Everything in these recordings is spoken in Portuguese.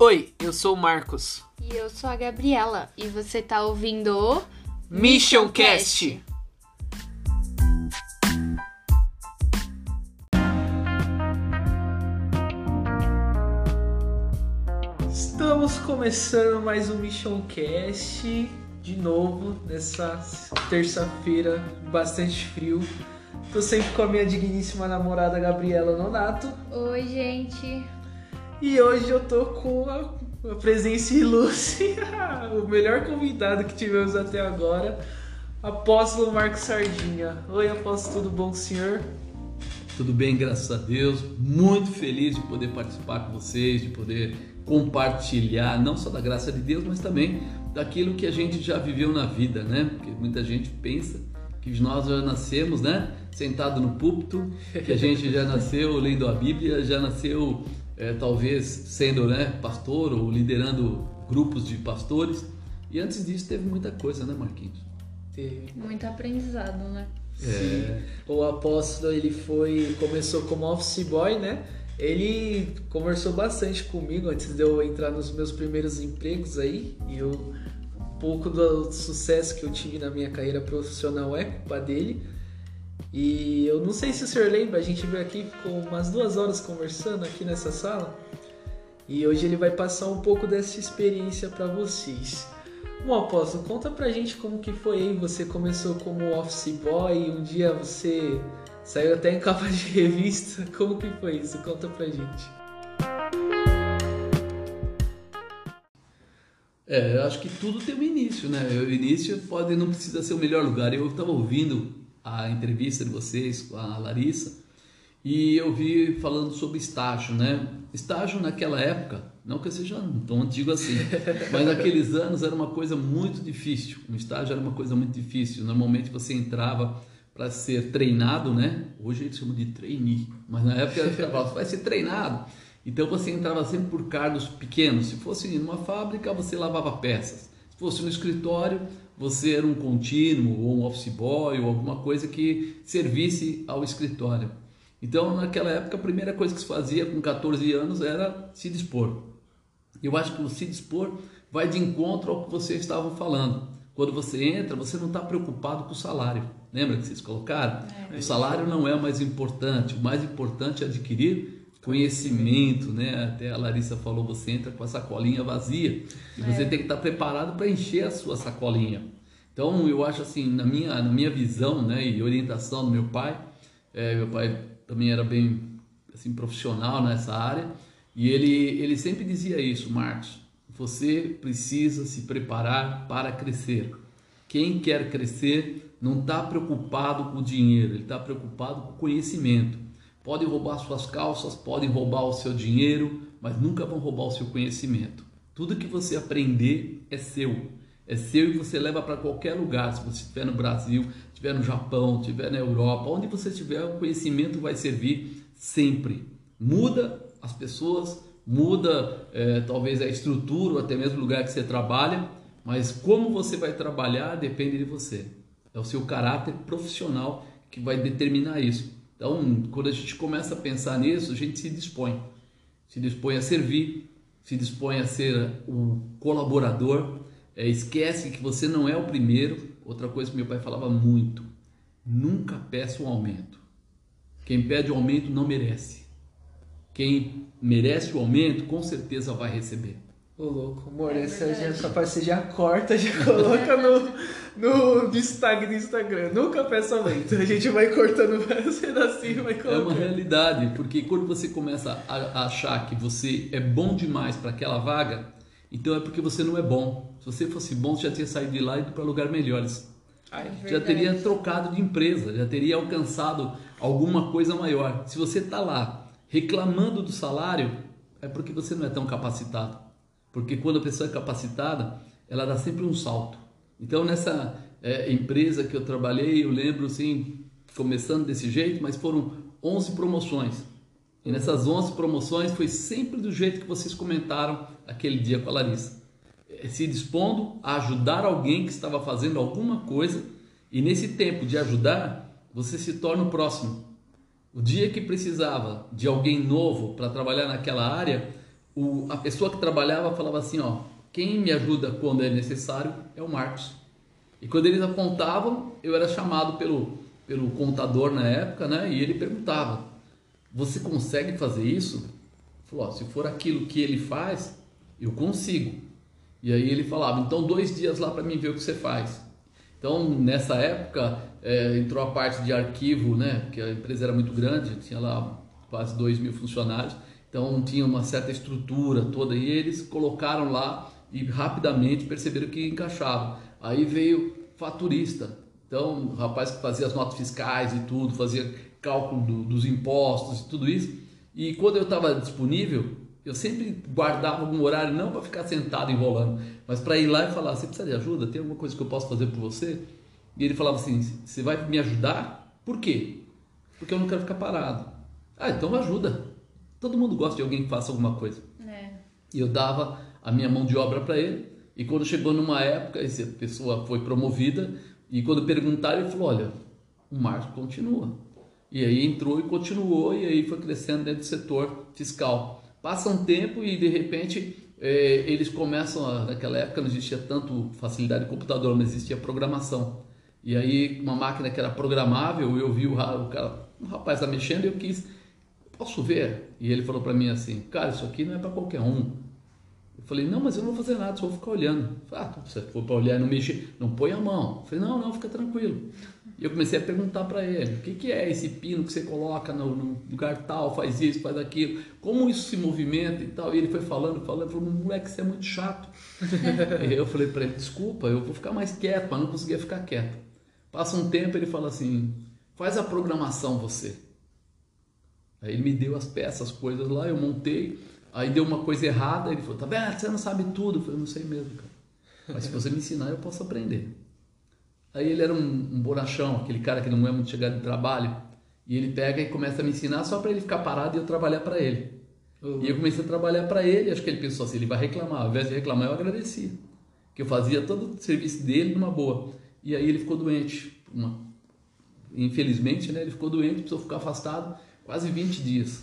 Oi, eu sou o Marcos. E eu sou a Gabriela. E você tá ouvindo o Mission Cast. Estamos começando mais um Mission Cast de novo nessa terça-feira bastante frio. Tô sempre com a minha digníssima namorada Gabriela Nonato. Oi, gente. E hoje eu tô com a, presença ilustre, o melhor convidado que tivemos até agora, Apóstolo Marcos Sardinha. Oi, Apóstolo, tudo bom, senhor? Tudo bem, graças a Deus. Muito feliz de poder participar com vocês, de poder compartilhar não só da graça de Deus, mas também daquilo que a gente já viveu na vida, né? Porque muita gente pensa que nós já nascemos, né? Sentado no púlpito, que a gente já nasceu lendo a Bíblia, já nasceu é, talvez sendo né, pastor ou liderando grupos de pastores. E antes disso teve muita coisa, né, Marquinhos? Teve. Muito aprendizado, né? É. O apóstolo ele foi começou como office boy, né? Ele conversou bastante comigo antes de eu entrar nos meus primeiros empregos aí e eu um pouco do sucesso que eu tive na minha carreira profissional é culpa dele. E eu não sei se o senhor lembra, a gente veio aqui, ficou umas duas horas conversando aqui nessa sala. E hoje ele vai passar um pouco dessa experiência para vocês. Bom, apóstolo, conta pra gente como que foi aí. Você começou como office boy e um dia você saiu até em capa de revista. Como que foi isso? Conta pra gente. É, eu acho que tudo tem um início, né? O início pode não precisa ser o melhor lugar. Eu estava ouvindo a entrevista de vocês com a Larissa e eu vi falando sobre estágio, né? Estágio naquela época, não que eu seja tão antigo assim, mas naqueles anos era uma coisa muito difícil. Um estágio era uma coisa muito difícil. Normalmente você entrava para ser treinado, né? Hoje eles chamam de trainee, mas na época era falava, vai ser treinado. Então você entrava sempre por cargos pequenos. Se fosse numa fábrica, você lavava peças. Se fosse no escritório, você era um contínuo ou um office boy ou alguma coisa que servisse ao escritório. Então, naquela época, a primeira coisa que se fazia com 14 anos era se dispor. Eu acho que o se dispor vai de encontro ao que vocês estavam falando. Quando você entra, você não está preocupado com o salário. Lembra que vocês colocaram? É, o salário não é o mais importante. O mais importante é adquirir conhecimento, né? Até a Larissa falou, você entra com a sacolinha vazia e você é. tem que estar preparado para encher a sua sacolinha. Então, eu acho assim, na minha, na minha visão, né, e orientação do meu pai, é, meu pai também era bem assim profissional nessa área, e ele ele sempre dizia isso, Marcos, você precisa se preparar para crescer. Quem quer crescer não está preocupado com o dinheiro, ele está preocupado com o conhecimento. Podem roubar suas calças, podem roubar o seu dinheiro, mas nunca vão roubar o seu conhecimento. Tudo que você aprender é seu. É seu e você leva para qualquer lugar. Se você estiver no Brasil, estiver no Japão, estiver na Europa, onde você estiver, o conhecimento vai servir sempre. Muda as pessoas, muda é, talvez a estrutura ou até mesmo o lugar que você trabalha, mas como você vai trabalhar depende de você. É o seu caráter profissional que vai determinar isso. Então, quando a gente começa a pensar nisso, a gente se dispõe. Se dispõe a servir, se dispõe a ser o colaborador, é, esquece que você não é o primeiro. Outra coisa que meu pai falava muito: nunca peça um aumento. Quem pede um aumento não merece. Quem merece o aumento, com certeza vai receber. Ô louco, amor, é essa, já, parte você já corta, já coloca no, no destaque do Instagram. Nunca peça aumento. A gente vai cortando vários pedacinhos vai colocando. É uma realidade, porque quando você começa a achar que você é bom demais para aquela vaga, então é porque você não é bom. Se você fosse bom, você já teria saído de lá e ido para lugares melhores. Já teria trocado de empresa, já teria alcançado alguma coisa maior. Se você está lá reclamando do salário, é porque você não é tão capacitado. Porque quando a pessoa é capacitada, ela dá sempre um salto. Então, nessa é, empresa que eu trabalhei, eu lembro assim, começando desse jeito, mas foram 11 promoções. E nessas 11 promoções foi sempre do jeito que vocês comentaram aquele dia com a Larissa. É, se dispondo a ajudar alguém que estava fazendo alguma coisa, e nesse tempo de ajudar, você se torna o próximo. O dia que precisava de alguém novo para trabalhar naquela área, o, a pessoa que trabalhava falava assim, ó, quem me ajuda quando é necessário é o Marcos. E quando eles apontavam, eu era chamado pelo, pelo contador na época, né? E ele perguntava: Você consegue fazer isso? Falou: Se for aquilo que ele faz, eu consigo. E aí ele falava: Então, dois dias lá para mim ver o que você faz. Então, nessa época, é, entrou a parte de arquivo, né? Porque a empresa era muito grande, tinha lá quase 2 mil funcionários. Então, tinha uma certa estrutura toda. E eles colocaram lá e rapidamente perceberam que encaixava. Aí veio faturista. Então, o rapaz que fazia as notas fiscais e tudo, fazia cálculo do, dos impostos e tudo isso. E quando eu estava disponível, eu sempre guardava algum horário, não para ficar sentado enrolando, mas para ir lá e falar: Você precisa de ajuda? Tem alguma coisa que eu posso fazer por você? E ele falava assim: Você vai me ajudar? Por quê? Porque eu não quero ficar parado. Ah, então ajuda. Todo mundo gosta de alguém que faça alguma coisa. É. E eu dava a minha mão de obra para ele. E quando chegou numa época, essa pessoa foi promovida. E quando perguntaram, ele falou: Olha, o Marcos continua. E aí entrou e continuou, e aí foi crescendo dentro do setor fiscal. Passa um tempo e de repente é, eles começam, naquela época não existia tanto facilidade de computador, mas existia programação. E aí uma máquina que era programável, eu vi o, cara, o rapaz está mexendo e eu quis, posso ver? E ele falou para mim assim, cara, isso aqui não é para qualquer um. Eu falei, não, mas eu não vou fazer nada, só vou ficar olhando. Falei, ah, se for para olhar e não mexer, não põe a mão. Eu falei, não, não, fica tranquilo. E eu comecei a perguntar para ele, o que, que é esse pino que você coloca no, no, lugar tal, faz isso, faz aquilo, como isso se movimenta e tal. E ele foi falando, falando, falou, moleque, você é muito chato. e eu falei para ele, desculpa, eu vou ficar mais quieto, mas não conseguia ficar quieto. Passa um tempo, ele fala assim, faz a programação você. Aí ele me deu as peças, as coisas lá, eu montei, aí deu uma coisa errada, ele falou, tá vendo, você não sabe tudo. Eu falei, não sei mesmo, cara. Mas se você me ensinar, eu posso aprender. Aí ele era um, um bonachão, aquele cara que não é muito chegado de trabalho, e ele pega e começa a me ensinar só para ele ficar parado e eu trabalhar para ele. Uhum. E eu comecei a trabalhar para ele, acho que ele pensou assim, ele vai reclamar. Ao invés de reclamar, eu agradecia. Que eu fazia todo o serviço dele numa boa. E aí ele ficou doente. Uma... Infelizmente, né, ele ficou doente, precisou ficar afastado quase 20 dias.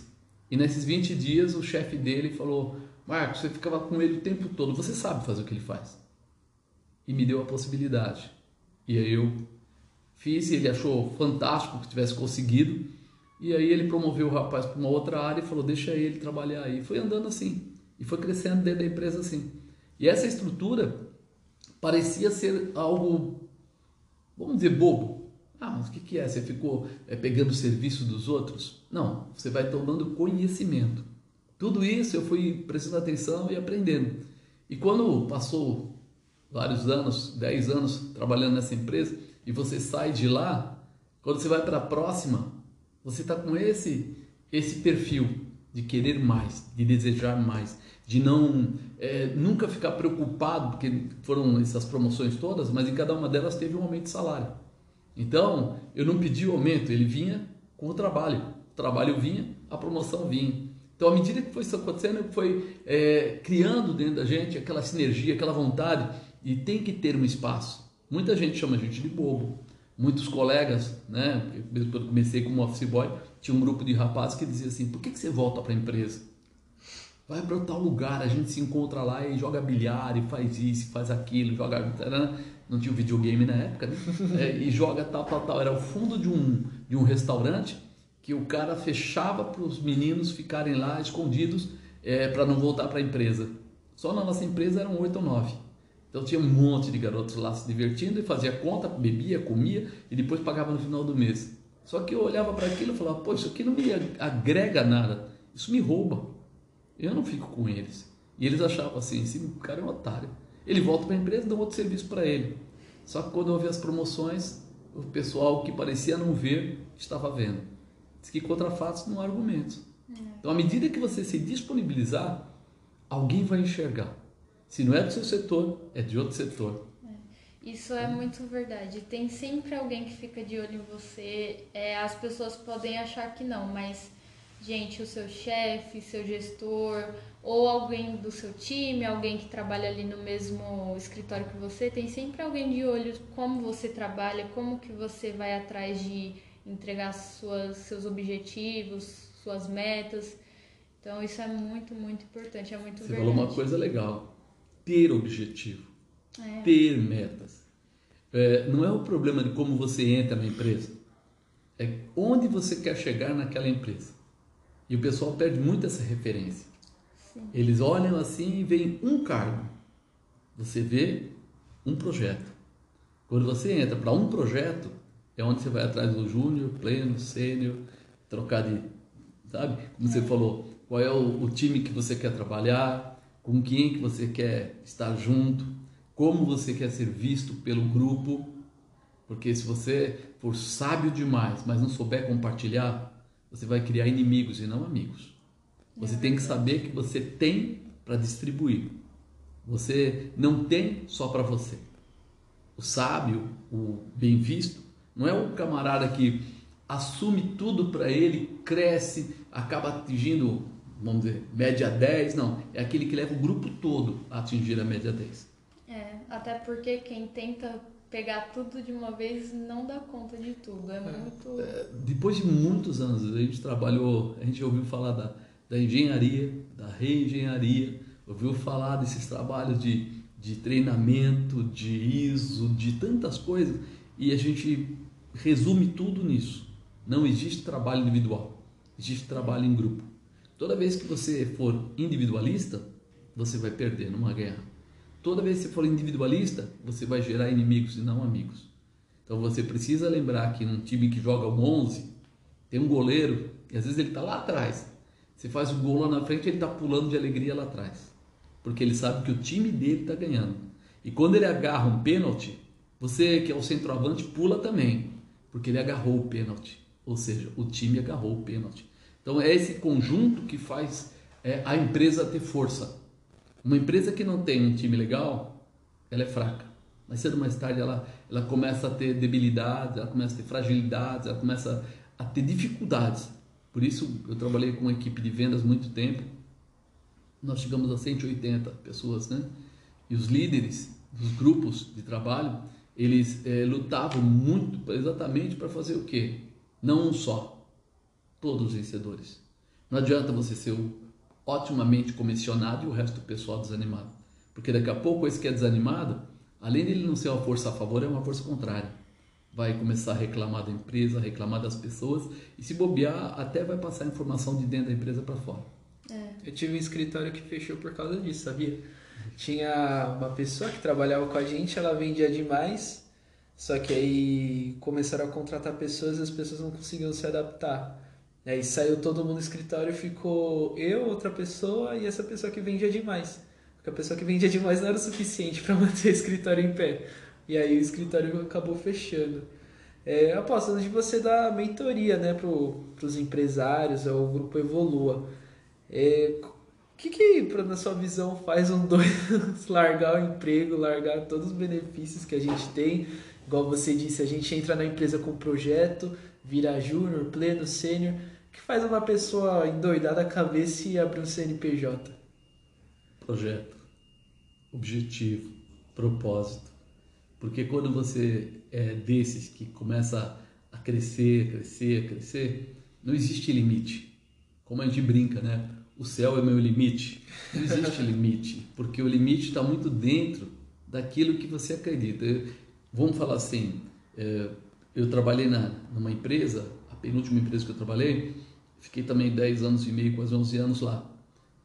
E nesses 20 dias o chefe dele falou: Marcos, você ficava com ele o tempo todo, você sabe fazer o que ele faz. E me deu a possibilidade. E aí eu fiz, e ele achou fantástico que tivesse conseguido. E aí ele promoveu o rapaz para uma outra área e falou: deixa ele trabalhar aí. Foi andando assim. E foi crescendo dentro da empresa assim. E essa estrutura parecia ser algo, vamos dizer, bobo. Ah, mas o que, que é? Você ficou é, pegando o serviço dos outros? Não, você vai tomando conhecimento. Tudo isso eu fui prestando atenção e aprendendo. E quando passou vários anos, 10 anos trabalhando nessa empresa, e você sai de lá, quando você vai para a próxima, você está com esse, esse perfil de querer mais, de desejar mais, de não é, nunca ficar preocupado, porque foram essas promoções todas, mas em cada uma delas teve um aumento de salário. Então, eu não pedi o aumento, ele vinha com o trabalho. O trabalho vinha, a promoção vinha. Então, à medida que foi isso acontecendo, foi é, criando dentro da gente aquela sinergia, aquela vontade e tem que ter um espaço. Muita gente chama a gente de bobo. Muitos colegas, né? Mesmo quando comecei como office boy, tinha um grupo de rapazes que dizia assim: por que, que você volta para a empresa? Vai para tal lugar, a gente se encontra lá e joga bilhar, e faz isso, faz aquilo, joga. Não tinha videogame na época, né? É, e joga tal, tal, tal. Era o fundo de um, de um restaurante que o cara fechava para os meninos ficarem lá escondidos é, para não voltar para a empresa. Só na nossa empresa eram oito ou nove. Então tinha um monte de garotos lá se divertindo e fazia conta, bebia, comia e depois pagava no final do mês. Só que eu olhava para aquilo e falava, pô, isso aqui não me agrega nada, isso me rouba. Eu não fico com eles. E eles achavam assim, esse cara é um otário. Ele volta para a empresa e dá um outro serviço para ele. Só que quando vi as promoções, o pessoal que parecia não ver, estava vendo. Diz que contra fatos não há argumentos. É. Então, à medida que você se disponibilizar, alguém vai enxergar. Se não é do seu setor, é de outro setor. É. Isso é muito verdade. Tem sempre alguém que fica de olho em você. É, as pessoas podem achar que não, mas, gente, o seu chefe, seu gestor, ou alguém do seu time, alguém que trabalha ali no mesmo escritório que você, tem sempre alguém de olho como você trabalha, como que você vai atrás de entregar suas, seus objetivos, suas metas. Então isso é muito, muito importante, é muito Você verdade. falou uma coisa legal. Ter objetivo. É. Ter metas. É, não é o problema de como você entra na empresa. É onde você quer chegar naquela empresa. E o pessoal perde muito essa referência. Sim. Eles olham assim e veem um cargo. Você vê um projeto. Quando você entra para um projeto, é onde você vai atrás do júnior, pleno, sênior, trocar de, sabe? Como você falou, qual é o, o time que você quer trabalhar, com quem que você quer estar junto, como você quer ser visto pelo grupo. Porque se você for sábio demais, mas não souber compartilhar, você vai criar inimigos e não amigos. Você tem que saber que você tem para distribuir. Você não tem só para você. O sábio, o bem visto, não é o camarada que assume tudo para ele, cresce, acaba atingindo, vamos dizer, média 10, não. É aquele que leva o grupo todo a atingir a média 10. É, até porque quem tenta pegar tudo de uma vez não dá conta de tudo. É muito. Depois de muitos anos, a gente trabalhou, a gente ouviu falar da, da engenharia, da reengenharia, ouviu falar desses trabalhos de, de treinamento, de ISO, de tantas coisas, e a gente resume tudo nisso. Não existe trabalho individual, existe trabalho em grupo. Toda vez que você for individualista, você vai perder numa guerra. Toda vez que você for individualista, você vai gerar inimigos e não amigos. Então você precisa lembrar que num time que joga o 11, tem um goleiro e às vezes ele está lá atrás. Você faz o gol lá na frente, ele está pulando de alegria lá atrás. Porque ele sabe que o time dele está ganhando. E quando ele agarra um pênalti, você que é o centroavante pula também, porque ele agarrou o pênalti. Ou seja, o time agarrou o pênalti. Então é esse conjunto que faz é, a empresa ter força. Uma empresa que não tem um time legal, ela é fraca. Mais cedo ou mais tarde ela, ela começa a ter debilidades, ela começa a ter fragilidades, ela começa a ter dificuldades. Por isso eu trabalhei com uma equipe de vendas muito tempo. Nós chegamos a 180 pessoas, né? E os líderes dos grupos de trabalho, eles é, lutavam muito exatamente para fazer o quê? Não um só, todos os vencedores. Não adianta você ser o otimamente comissionado e o resto do pessoal desanimado. Porque daqui a pouco esse que é desanimado, além de ele não ser uma força a favor, é uma força contrária. Vai começar a reclamar da empresa, reclamar das pessoas e se bobear, até vai passar a informação de dentro da empresa para fora. É. Eu tive um escritório que fechou por causa disso, sabia? Tinha uma pessoa que trabalhava com a gente, ela vendia demais, só que aí começaram a contratar pessoas e as pessoas não conseguiam se adaptar. Aí saiu todo mundo do escritório, ficou eu, outra pessoa e essa pessoa que vendia demais. Porque a pessoa que vendia demais não era o suficiente para manter o escritório em pé. E aí o escritório acabou fechando. É, aposto de você dar mentoria né, para os empresários, ao grupo Evolua. É, o que, que na sua visão, faz um doido largar o emprego, largar todos os benefícios que a gente tem? Igual você disse, a gente entra na empresa com projeto, vira júnior, pleno, sênior. O que faz uma pessoa endoidar da cabeça e abrir um CNPJ? projeto, objetivo, propósito. Porque quando você é desses que começa a crescer, crescer, crescer, não existe limite. Como a gente brinca, né? O céu é meu limite. Não existe limite, porque o limite está muito dentro daquilo que você acredita. Eu- vamos falar assim, é, eu trabalhei na, numa empresa, a penúltima empresa que eu trabalhei, fiquei também 10 anos e meio, quase 11 anos lá.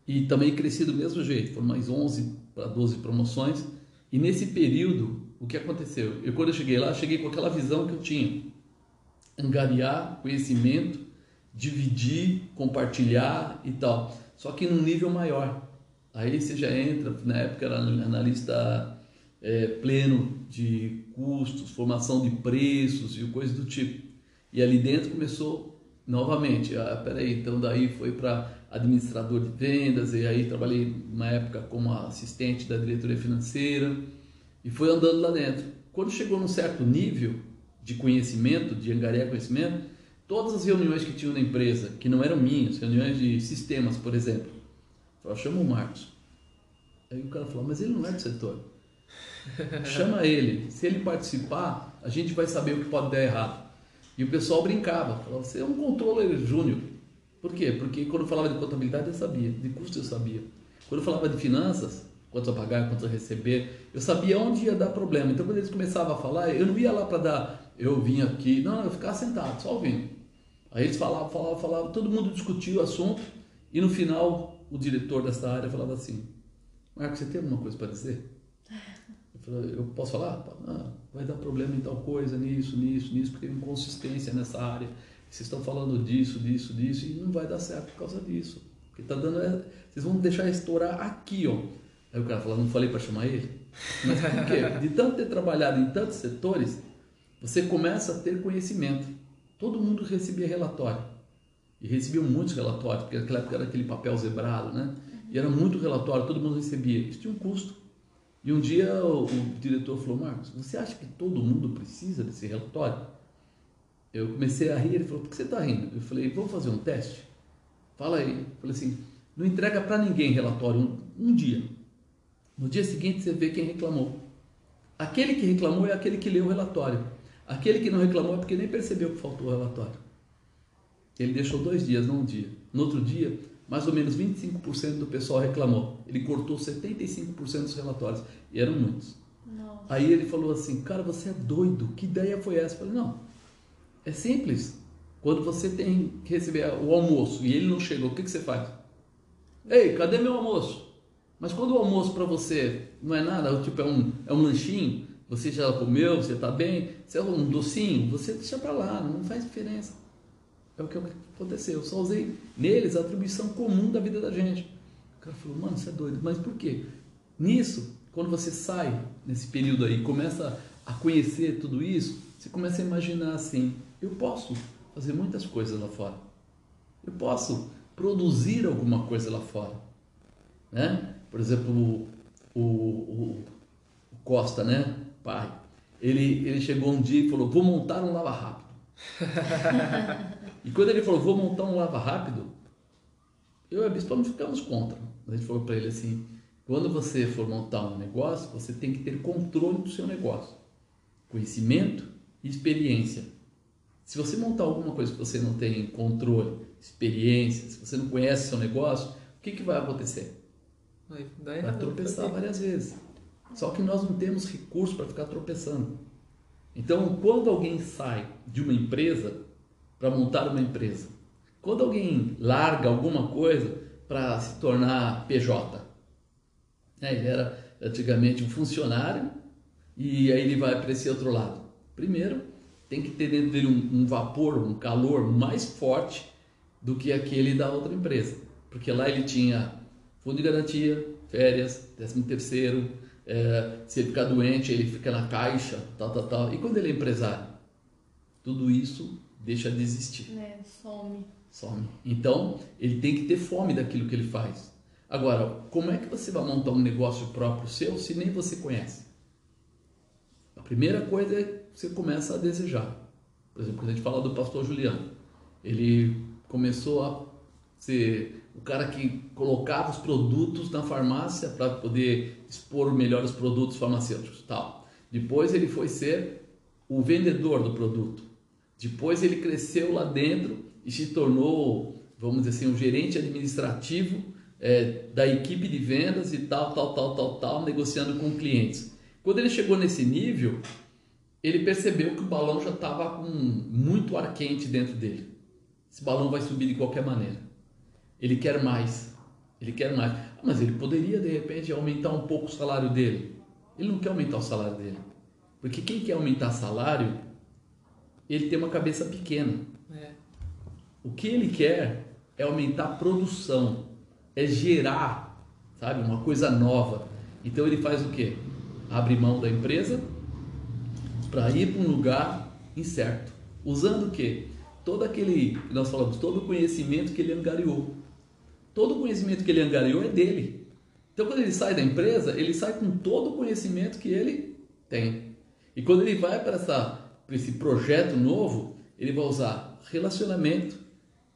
E também cresci do mesmo jeito, foram mais 11 para 12 promoções. E nesse período, o que aconteceu? Eu, quando eu cheguei lá, cheguei com aquela visão que eu tinha: angariar conhecimento, dividir, compartilhar e tal. Só que num nível maior. Aí você já entra, na época era analista é, pleno de custos, formação de preços e coisas do tipo. E ali dentro começou novamente. Ah, peraí, então daí foi para administrador de vendas e aí trabalhei uma época como assistente da diretoria financeira e foi andando lá dentro. Quando chegou num certo nível de conhecimento, de angariar conhecimento, todas as reuniões que tinham na empresa, que não eram minhas, reuniões de sistemas, por exemplo, eu chama o Marcos. Aí o cara falou, mas ele não é do setor. Chama ele. Se ele participar, a gente vai saber o que pode dar errado. E o pessoal brincava, falava, você é um controller júnior. Por quê? Porque quando eu falava de contabilidade eu sabia, de custo eu sabia. Quando eu falava de finanças, quanto a pagar, quanto a receber, eu sabia onde ia dar problema. Então quando eles começavam a falar, eu não ia lá para dar, eu vinha aqui, não, eu ficava sentado, só ouvindo. Aí eles falavam, falavam, falavam, todo mundo discutia o assunto e no final o diretor dessa área falava assim: Marcos, você tem alguma coisa para dizer? Eu, eu posso falar? Ah, vai dar problema em tal coisa, nisso, nisso, nisso, porque tem inconsistência nessa área. Vocês estão falando disso, disso, disso, e não vai dar certo por causa disso. Porque tá dando. É, vocês vão deixar estourar aqui, ó. Aí o cara falou, não falei para chamar ele? Mas por quê? De tanto ter trabalhado em tantos setores, você começa a ter conhecimento. Todo mundo recebia relatório. E recebiam muitos relatórios, porque naquela época era aquele papel zebrado, né? E era muito relatório, todo mundo recebia. Isso tinha um custo. E um dia o, o diretor falou, Marcos, você acha que todo mundo precisa desse relatório? Eu comecei a rir, ele falou, por que você está rindo? Eu falei, vamos fazer um teste? Fala aí. Eu falei assim, não entrega para ninguém relatório um, um dia. No dia seguinte você vê quem reclamou. Aquele que reclamou é aquele que leu o relatório. Aquele que não reclamou é porque nem percebeu que faltou o relatório. Ele deixou dois dias, não um dia. No outro dia, mais ou menos 25% do pessoal reclamou. Ele cortou 75% dos relatórios. E eram muitos. Nossa. Aí ele falou assim: Cara, você é doido. Que ideia foi essa? Eu falei: Não. É simples. Quando você tem que receber o almoço e ele não chegou, o que, que você faz? Ei, cadê meu almoço? Mas quando o almoço para você não é nada, tipo é um, é um lanchinho, você já comeu, você está bem, se é um docinho, você deixa para lá, não faz diferença. É o que aconteceu. Eu só usei neles a atribuição comum da vida da gente. O cara falou, mano, você é doido. Mas por quê? Nisso, quando você sai nesse período aí, começa a conhecer tudo isso, você começa a imaginar assim: eu posso fazer muitas coisas lá fora. Eu posso produzir alguma coisa lá fora. Né? Por exemplo, o, o, o Costa, né? pai, ele, ele chegou um dia e falou: Vou montar um lava rápido. e quando ele falou: Vou montar um lava rápido, eu e a Bispa não ficamos contra. A gente falou para ele assim: Quando você for montar um negócio, você tem que ter controle do seu negócio, conhecimento e experiência. Se você montar alguma coisa que você não tem controle, experiência, se você não conhece seu negócio, o que, que vai acontecer? Vai, vai tropeçar várias vezes. Só que nós não temos recurso para ficar tropeçando. Então, quando alguém sai de uma empresa para montar uma empresa, quando alguém larga alguma coisa para se tornar PJ, né? ele era antigamente um funcionário e aí ele vai para esse outro lado. Primeiro, tem que ter dentro dele um, um vapor, um calor mais forte do que aquele da outra empresa, porque lá ele tinha fundo de garantia, férias, décimo terceiro, é, se ele ficar doente, ele fica na caixa, tal, tal, tal. E quando ele é empresário? Tudo isso deixa de existir. É, some. Some. Então, ele tem que ter fome daquilo que ele faz. Agora, como é que você vai montar um negócio próprio seu se nem você conhece? A primeira coisa é que você começa a desejar. Por exemplo, quando a gente fala do pastor Juliano, ele começou a ser o cara que colocava os produtos na farmácia para poder expor melhor os produtos farmacêuticos, tal. Depois ele foi ser o vendedor do produto. Depois ele cresceu lá dentro e se tornou, vamos dizer assim, um gerente administrativo é, da equipe de vendas e tal, tal, tal, tal, tal, negociando com clientes. Quando ele chegou nesse nível, ele percebeu que o balão já estava com muito ar quente dentro dele. Esse balão vai subir de qualquer maneira. Ele quer mais. Ele quer mais. Ah, mas ele poderia, de repente, aumentar um pouco o salário dele. Ele não quer aumentar o salário dele. Porque quem quer aumentar salário, ele tem uma cabeça pequena. É. O que ele quer é aumentar a produção, é gerar, sabe, uma coisa nova. Então ele faz o quê? Abre mão da empresa para ir para um lugar incerto. Usando o quê? Todo aquele, nós falamos, todo o conhecimento que ele angariou. Todo o conhecimento que ele angariou é dele. Então, quando ele sai da empresa, ele sai com todo o conhecimento que ele tem. E quando ele vai para, essa, para esse projeto novo, ele vai usar relacionamento,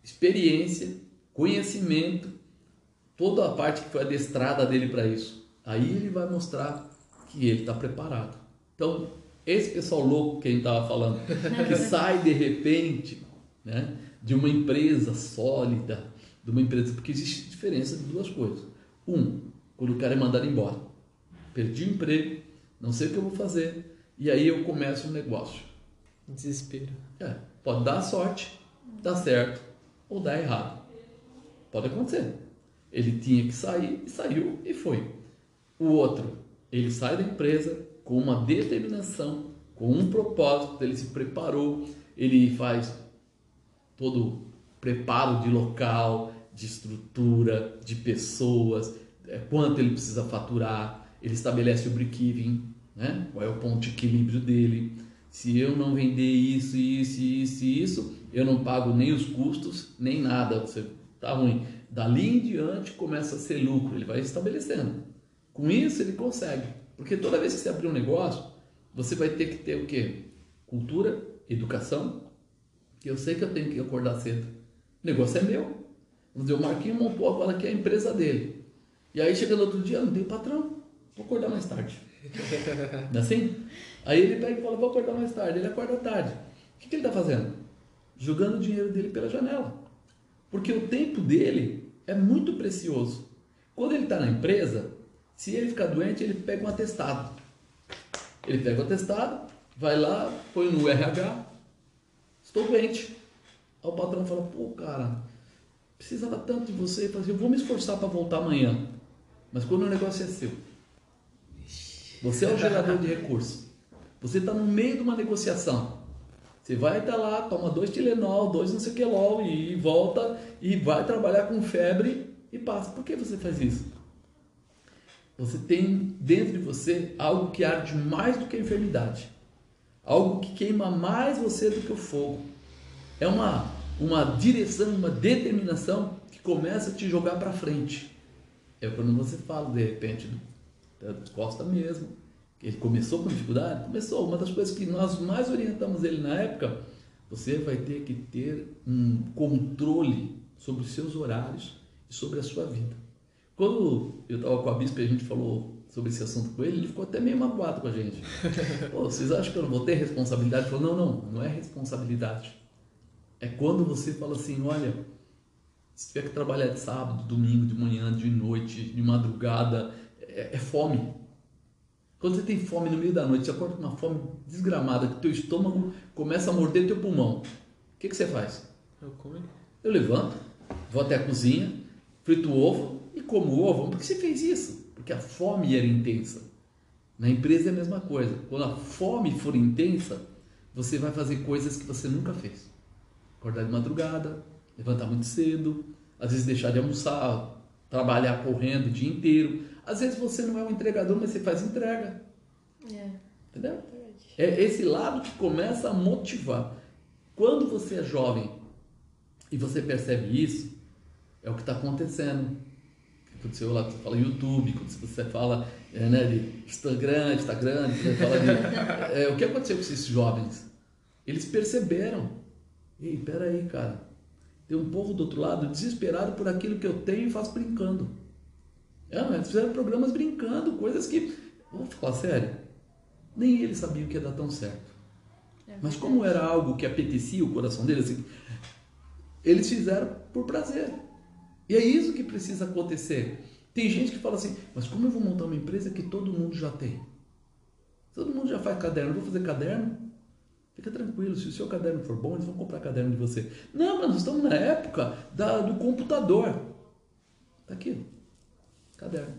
experiência, conhecimento, toda a parte que foi adestrada dele para isso. Aí ele vai mostrar que ele está preparado. Então, esse pessoal louco que a gente estava falando, que sai de repente, né? de uma empresa sólida, de uma empresa, porque existe diferença de duas coisas. Um, quando o cara é mandado embora. Perdi o emprego, não sei o que eu vou fazer, e aí eu começo um negócio. Desespero. É, pode dar sorte, dar certo, ou dar errado. Pode acontecer. Ele tinha que sair, e saiu e foi. O outro, ele sai da empresa com uma determinação, com um propósito, ele se preparou, ele faz todo preparo de local, de estrutura, de pessoas, é, quanto ele precisa faturar, ele estabelece o break-even, né? qual é o ponto de equilíbrio dele. Se eu não vender isso, isso, isso e isso, eu não pago nem os custos, nem nada. Você tá ruim. Dali em diante começa a ser lucro, ele vai estabelecendo. Com isso ele consegue. Porque toda vez que você abrir um negócio, você vai ter que ter o quê? Cultura, educação. Eu sei que eu tenho que acordar cedo. O negócio é meu. Vamos dizer, o Marquinho montou agora aqui a empresa dele. E aí chega no outro dia, não tem patrão, vou acordar mais tarde. Não é assim? Aí ele pega e fala, vou acordar mais tarde. Ele acorda tarde. O que, que ele está fazendo? Jogando o dinheiro dele pela janela. Porque o tempo dele é muito precioso. Quando ele está na empresa, se ele ficar doente, ele pega um atestado. Ele pega o atestado, vai lá, põe no RH, estou doente. Aí o patrão fala, pô, cara, precisava tanto de você, eu vou me esforçar para voltar amanhã. Mas quando o negócio é seu, você é o gerador de recursos. Você está no meio de uma negociação. Você vai estar lá, toma dois Tilenol, dois não sei o que LOL e volta e vai trabalhar com febre e passa. Por que você faz isso? Você tem dentro de você algo que arde mais do que a enfermidade. Algo que queima mais você do que o fogo. É uma, uma direção, uma determinação que começa a te jogar para frente. É quando você fala, de repente, Costa mesmo. Ele começou com dificuldade? Começou. Uma das coisas que nós mais orientamos ele na época, você vai ter que ter um controle sobre os seus horários e sobre a sua vida. Quando eu estava com a bispa e a gente falou sobre esse assunto com ele, ele ficou até meio magoado com a gente. Pô, vocês acham que eu não vou ter responsabilidade? Ele falou, não, não, não é responsabilidade. É quando você fala assim, olha, se tiver que trabalhar de sábado, domingo, de manhã, de noite, de madrugada, é, é fome. Quando você tem fome no meio da noite, você acorda com uma fome desgramada, que teu estômago começa a morder teu pulmão. O que, que você faz? Eu como. Eu levanto, vou até a cozinha, frito o ovo, e como o ovo, por que você fez isso? Porque a fome era intensa. Na empresa é a mesma coisa. Quando a fome for intensa, você vai fazer coisas que você nunca fez. Acordar de madrugada, levantar muito cedo, às vezes deixar de almoçar, trabalhar correndo o dia inteiro. Às vezes você não é um entregador, mas você faz entrega. É. Entendeu? É esse lado que começa a motivar. Quando você é jovem e você percebe isso, é o que está acontecendo aconteceu lá, você fala YouTube, quando você fala é, né, de Instagram, Instagram, você fala de, é, o que aconteceu com esses jovens? Eles perceberam, ei, peraí, cara, tem um povo do outro lado desesperado por aquilo que eu tenho e faço brincando. É, eles fizeram programas brincando, coisas que, vou falar sério, nem eles sabiam que ia dar tão certo. É Mas como era algo que apetecia o coração deles, assim, eles fizeram por prazer. E é isso que precisa acontecer. Tem gente que fala assim, mas como eu vou montar uma empresa que todo mundo já tem? Todo mundo já faz caderno, eu vou fazer caderno? Fica tranquilo, se o seu caderno for bom, eles vão comprar caderno de você. Não, mas nós estamos na época da, do computador. Tá aqui, caderno.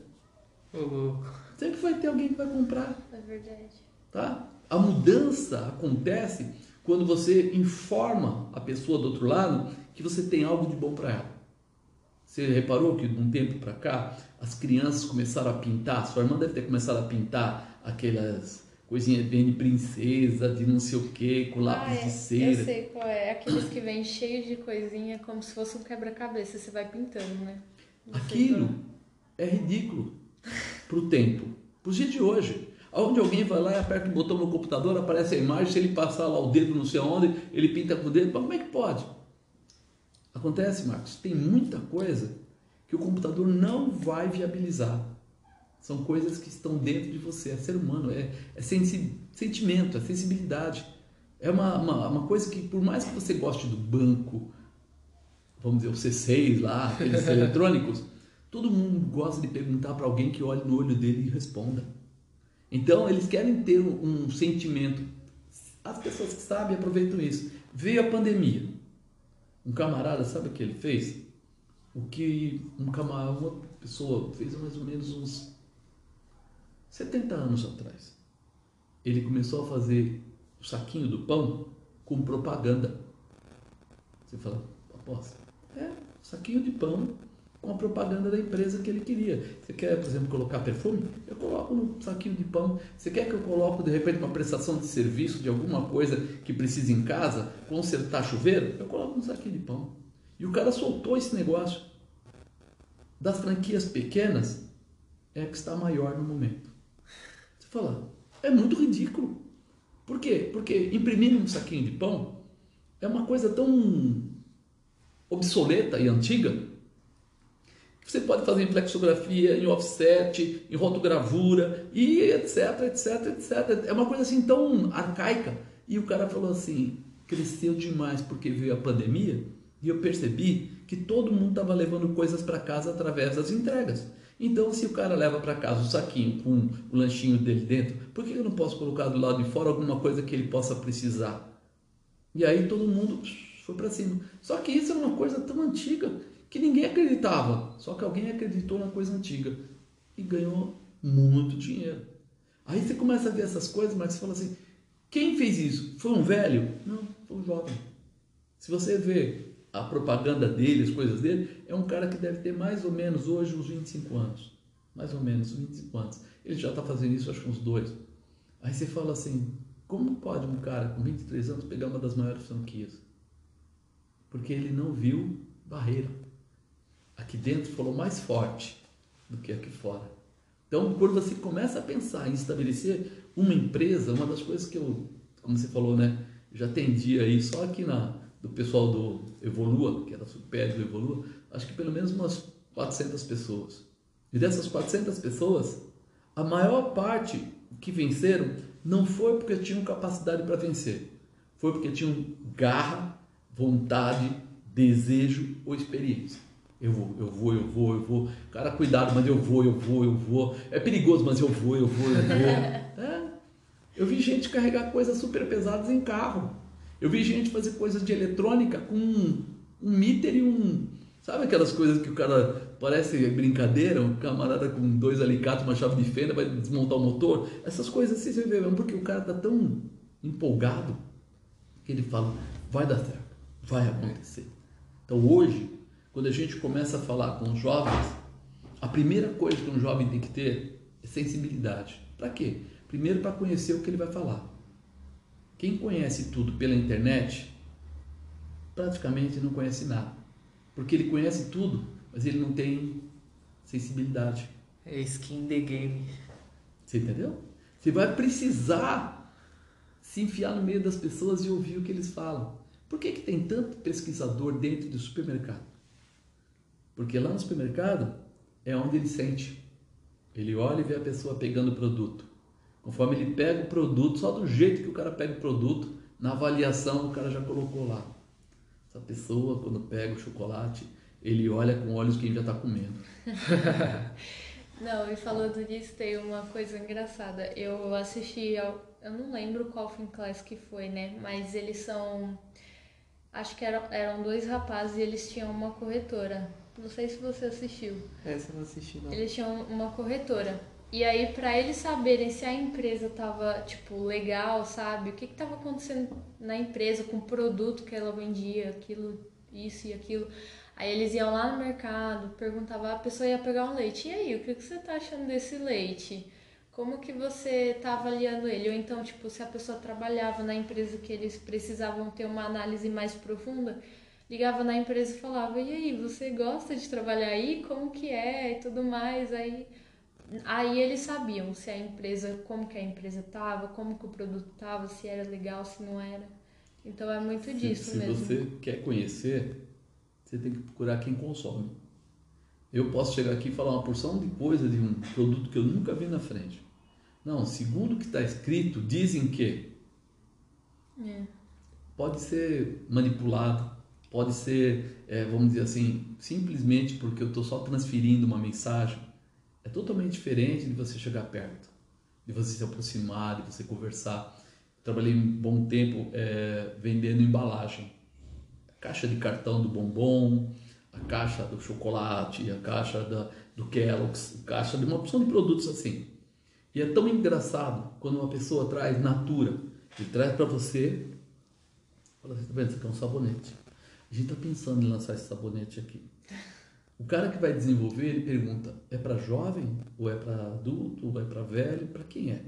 Uhum. Sempre vai ter alguém que vai comprar. É verdade. Tá? A mudança acontece quando você informa a pessoa do outro lado que você tem algo de bom para ela. Você reparou que de um tempo para cá as crianças começaram a pintar? Sua irmã deve ter começado a pintar aquelas coisinhas de princesa, de não sei o que, com lápis ah, é. de cera. Eu sei qual é. Aqueles que vêm cheios de coisinha, como se fosse um quebra-cabeça. Você vai pintando, né? Não Aquilo é ridículo pro tempo, pro dia de hoje. Onde alguém vai lá e aperta o botão no computador, aparece a imagem, se ele passar lá o dedo não sei onde, ele pinta com o dedo, mas como é que pode? Acontece, Marcos, tem muita coisa que o computador não vai viabilizar. São coisas que estão dentro de você, é ser humano, é, é sensi sentimento, é sensibilidade. É uma, uma, uma, coisa que, por mais que você goste do banco, vamos dizer, o C6 lá, aqueles eletrônicos, todo mundo gosta de perguntar para alguém que olhe no olho dele e responda. Então, eles querem ter um, um sentimento. As pessoas que sabem aproveitam isso. Veio a pandemia. Um camarada, sabe o que ele fez? O que um camarada, uma pessoa fez mais ou menos uns 70 anos atrás. Ele começou a fazer o saquinho do pão com propaganda. Você fala, aposta. É, saquinho de pão com a propaganda da empresa que ele queria. Você quer, por exemplo, colocar perfume? Eu coloco no saquinho de pão. Você quer que eu coloque, de repente, uma prestação de serviço de alguma coisa que precisa em casa, consertar chuveiro? Eu coloco no saquinho de pão. E o cara soltou esse negócio. Das franquias pequenas, é a que está maior no momento. Fala, é muito ridículo. Por quê? Porque imprimir um saquinho de pão é uma coisa tão obsoleta e antiga que você pode fazer em flexografia, em offset, em rotogravura e etc, etc, etc. É uma coisa assim tão arcaica. E o cara falou assim, cresceu demais porque veio a pandemia e eu percebi que todo mundo estava levando coisas para casa através das entregas. Então, se o cara leva para casa o saquinho com o lanchinho dele dentro, por que eu não posso colocar do lado de fora alguma coisa que ele possa precisar? E aí todo mundo foi para cima. Só que isso é uma coisa tão antiga que ninguém acreditava. Só que alguém acreditou na coisa antiga e ganhou muito dinheiro. Aí você começa a ver essas coisas, mas você fala assim: quem fez isso? Foi um velho? Não, foi um jovem. Se você vê a propaganda dele, as coisas dele, é um cara que deve ter mais ou menos hoje uns 25 anos. Mais ou menos, 25 anos. Ele já está fazendo isso, acho que uns dois. Aí você fala assim: como pode um cara com 23 anos pegar uma das maiores franquias? Porque ele não viu barreira. Aqui dentro falou mais forte do que aqui fora. Então, quando você começa a pensar em estabelecer uma empresa, uma das coisas que eu, como você falou, né, já atendi aí só aqui na, do pessoal do Evolua, que era super do Evolua, acho que pelo menos umas 400 pessoas. E dessas 400 pessoas, a maior parte que venceram não foi porque tinham capacidade para vencer, foi porque tinham garra, vontade, desejo ou experiência. Eu vou, eu vou, eu vou, eu vou. Cara, cuidado, mas eu vou, eu vou, eu vou. É perigoso, mas eu vou, eu vou, eu vou. É. Eu vi gente carregar coisas super pesadas em carro. Eu vi gente fazer coisas de eletrônica com um, um meter e um. Sabe aquelas coisas que o cara parece brincadeira, um camarada com dois alicates, uma chave de fenda, vai desmontar o motor? Essas coisas assim você vê mesmo, porque o cara tá tão empolgado que ele fala: vai dar certo, vai acontecer. Então hoje, quando a gente começa a falar com os jovens, a primeira coisa que um jovem tem que ter é sensibilidade. Para quê? Primeiro, para conhecer o que ele vai falar. Quem conhece tudo pela internet, praticamente não conhece nada. Porque ele conhece tudo, mas ele não tem sensibilidade. É skin the game. Você entendeu? Você vai precisar se enfiar no meio das pessoas e ouvir o que eles falam. Por que, que tem tanto pesquisador dentro do supermercado? Porque lá no supermercado é onde ele sente. Ele olha e vê a pessoa pegando o produto. Conforme ele pega o produto, só do jeito que o cara pega o produto, na avaliação o cara já colocou lá. Essa pessoa, quando pega o chocolate, ele olha com olhos quem já está comendo. não, e falando disso, tem uma coisa engraçada. Eu assisti ao. Eu não lembro qual film class que foi, né? Mas eles são. Acho que eram, eram dois rapazes e eles tinham uma corretora. Não sei se você assistiu. Essa eu não assisti, não. Eles tinham uma corretora. E aí, para eles saberem se a empresa tava, tipo, legal, sabe? O que que tava acontecendo na empresa com o produto que ela vendia, aquilo, isso e aquilo. Aí eles iam lá no mercado, perguntavam, a pessoa ia pegar um leite. E aí, o que, que você tá achando desse leite? Como que você tá avaliando ele? Ou então, tipo, se a pessoa trabalhava na empresa que eles precisavam ter uma análise mais profunda, ligava na empresa e falava, e aí, você gosta de trabalhar aí? Como que é? E tudo mais. Aí Aí eles sabiam se a empresa, como que a empresa estava, como que o produto estava, se era legal, se não era. Então é muito disso se, mesmo. Se você quer conhecer, você tem que procurar quem consome. Eu posso chegar aqui e falar uma porção de coisa de um produto que eu nunca vi na frente. Não, segundo o que está escrito, dizem que é. pode ser manipulado, pode ser, é, vamos dizer assim, simplesmente porque eu estou só transferindo uma mensagem. É totalmente diferente de você chegar perto, de você se aproximar, de você conversar. Trabalhei um bom tempo é, vendendo embalagem, caixa de cartão do bombom, a caixa do chocolate, a caixa da, do Kellogg's, a caixa de uma opção de produtos assim. E é tão engraçado quando uma pessoa traz Natura, ele traz para você, fala assim, tá vendo, isso aqui é um sabonete. A gente está pensando em lançar esse sabonete aqui. O cara que vai desenvolver, ele pergunta, é para jovem, ou é para adulto, ou é para velho, para quem é?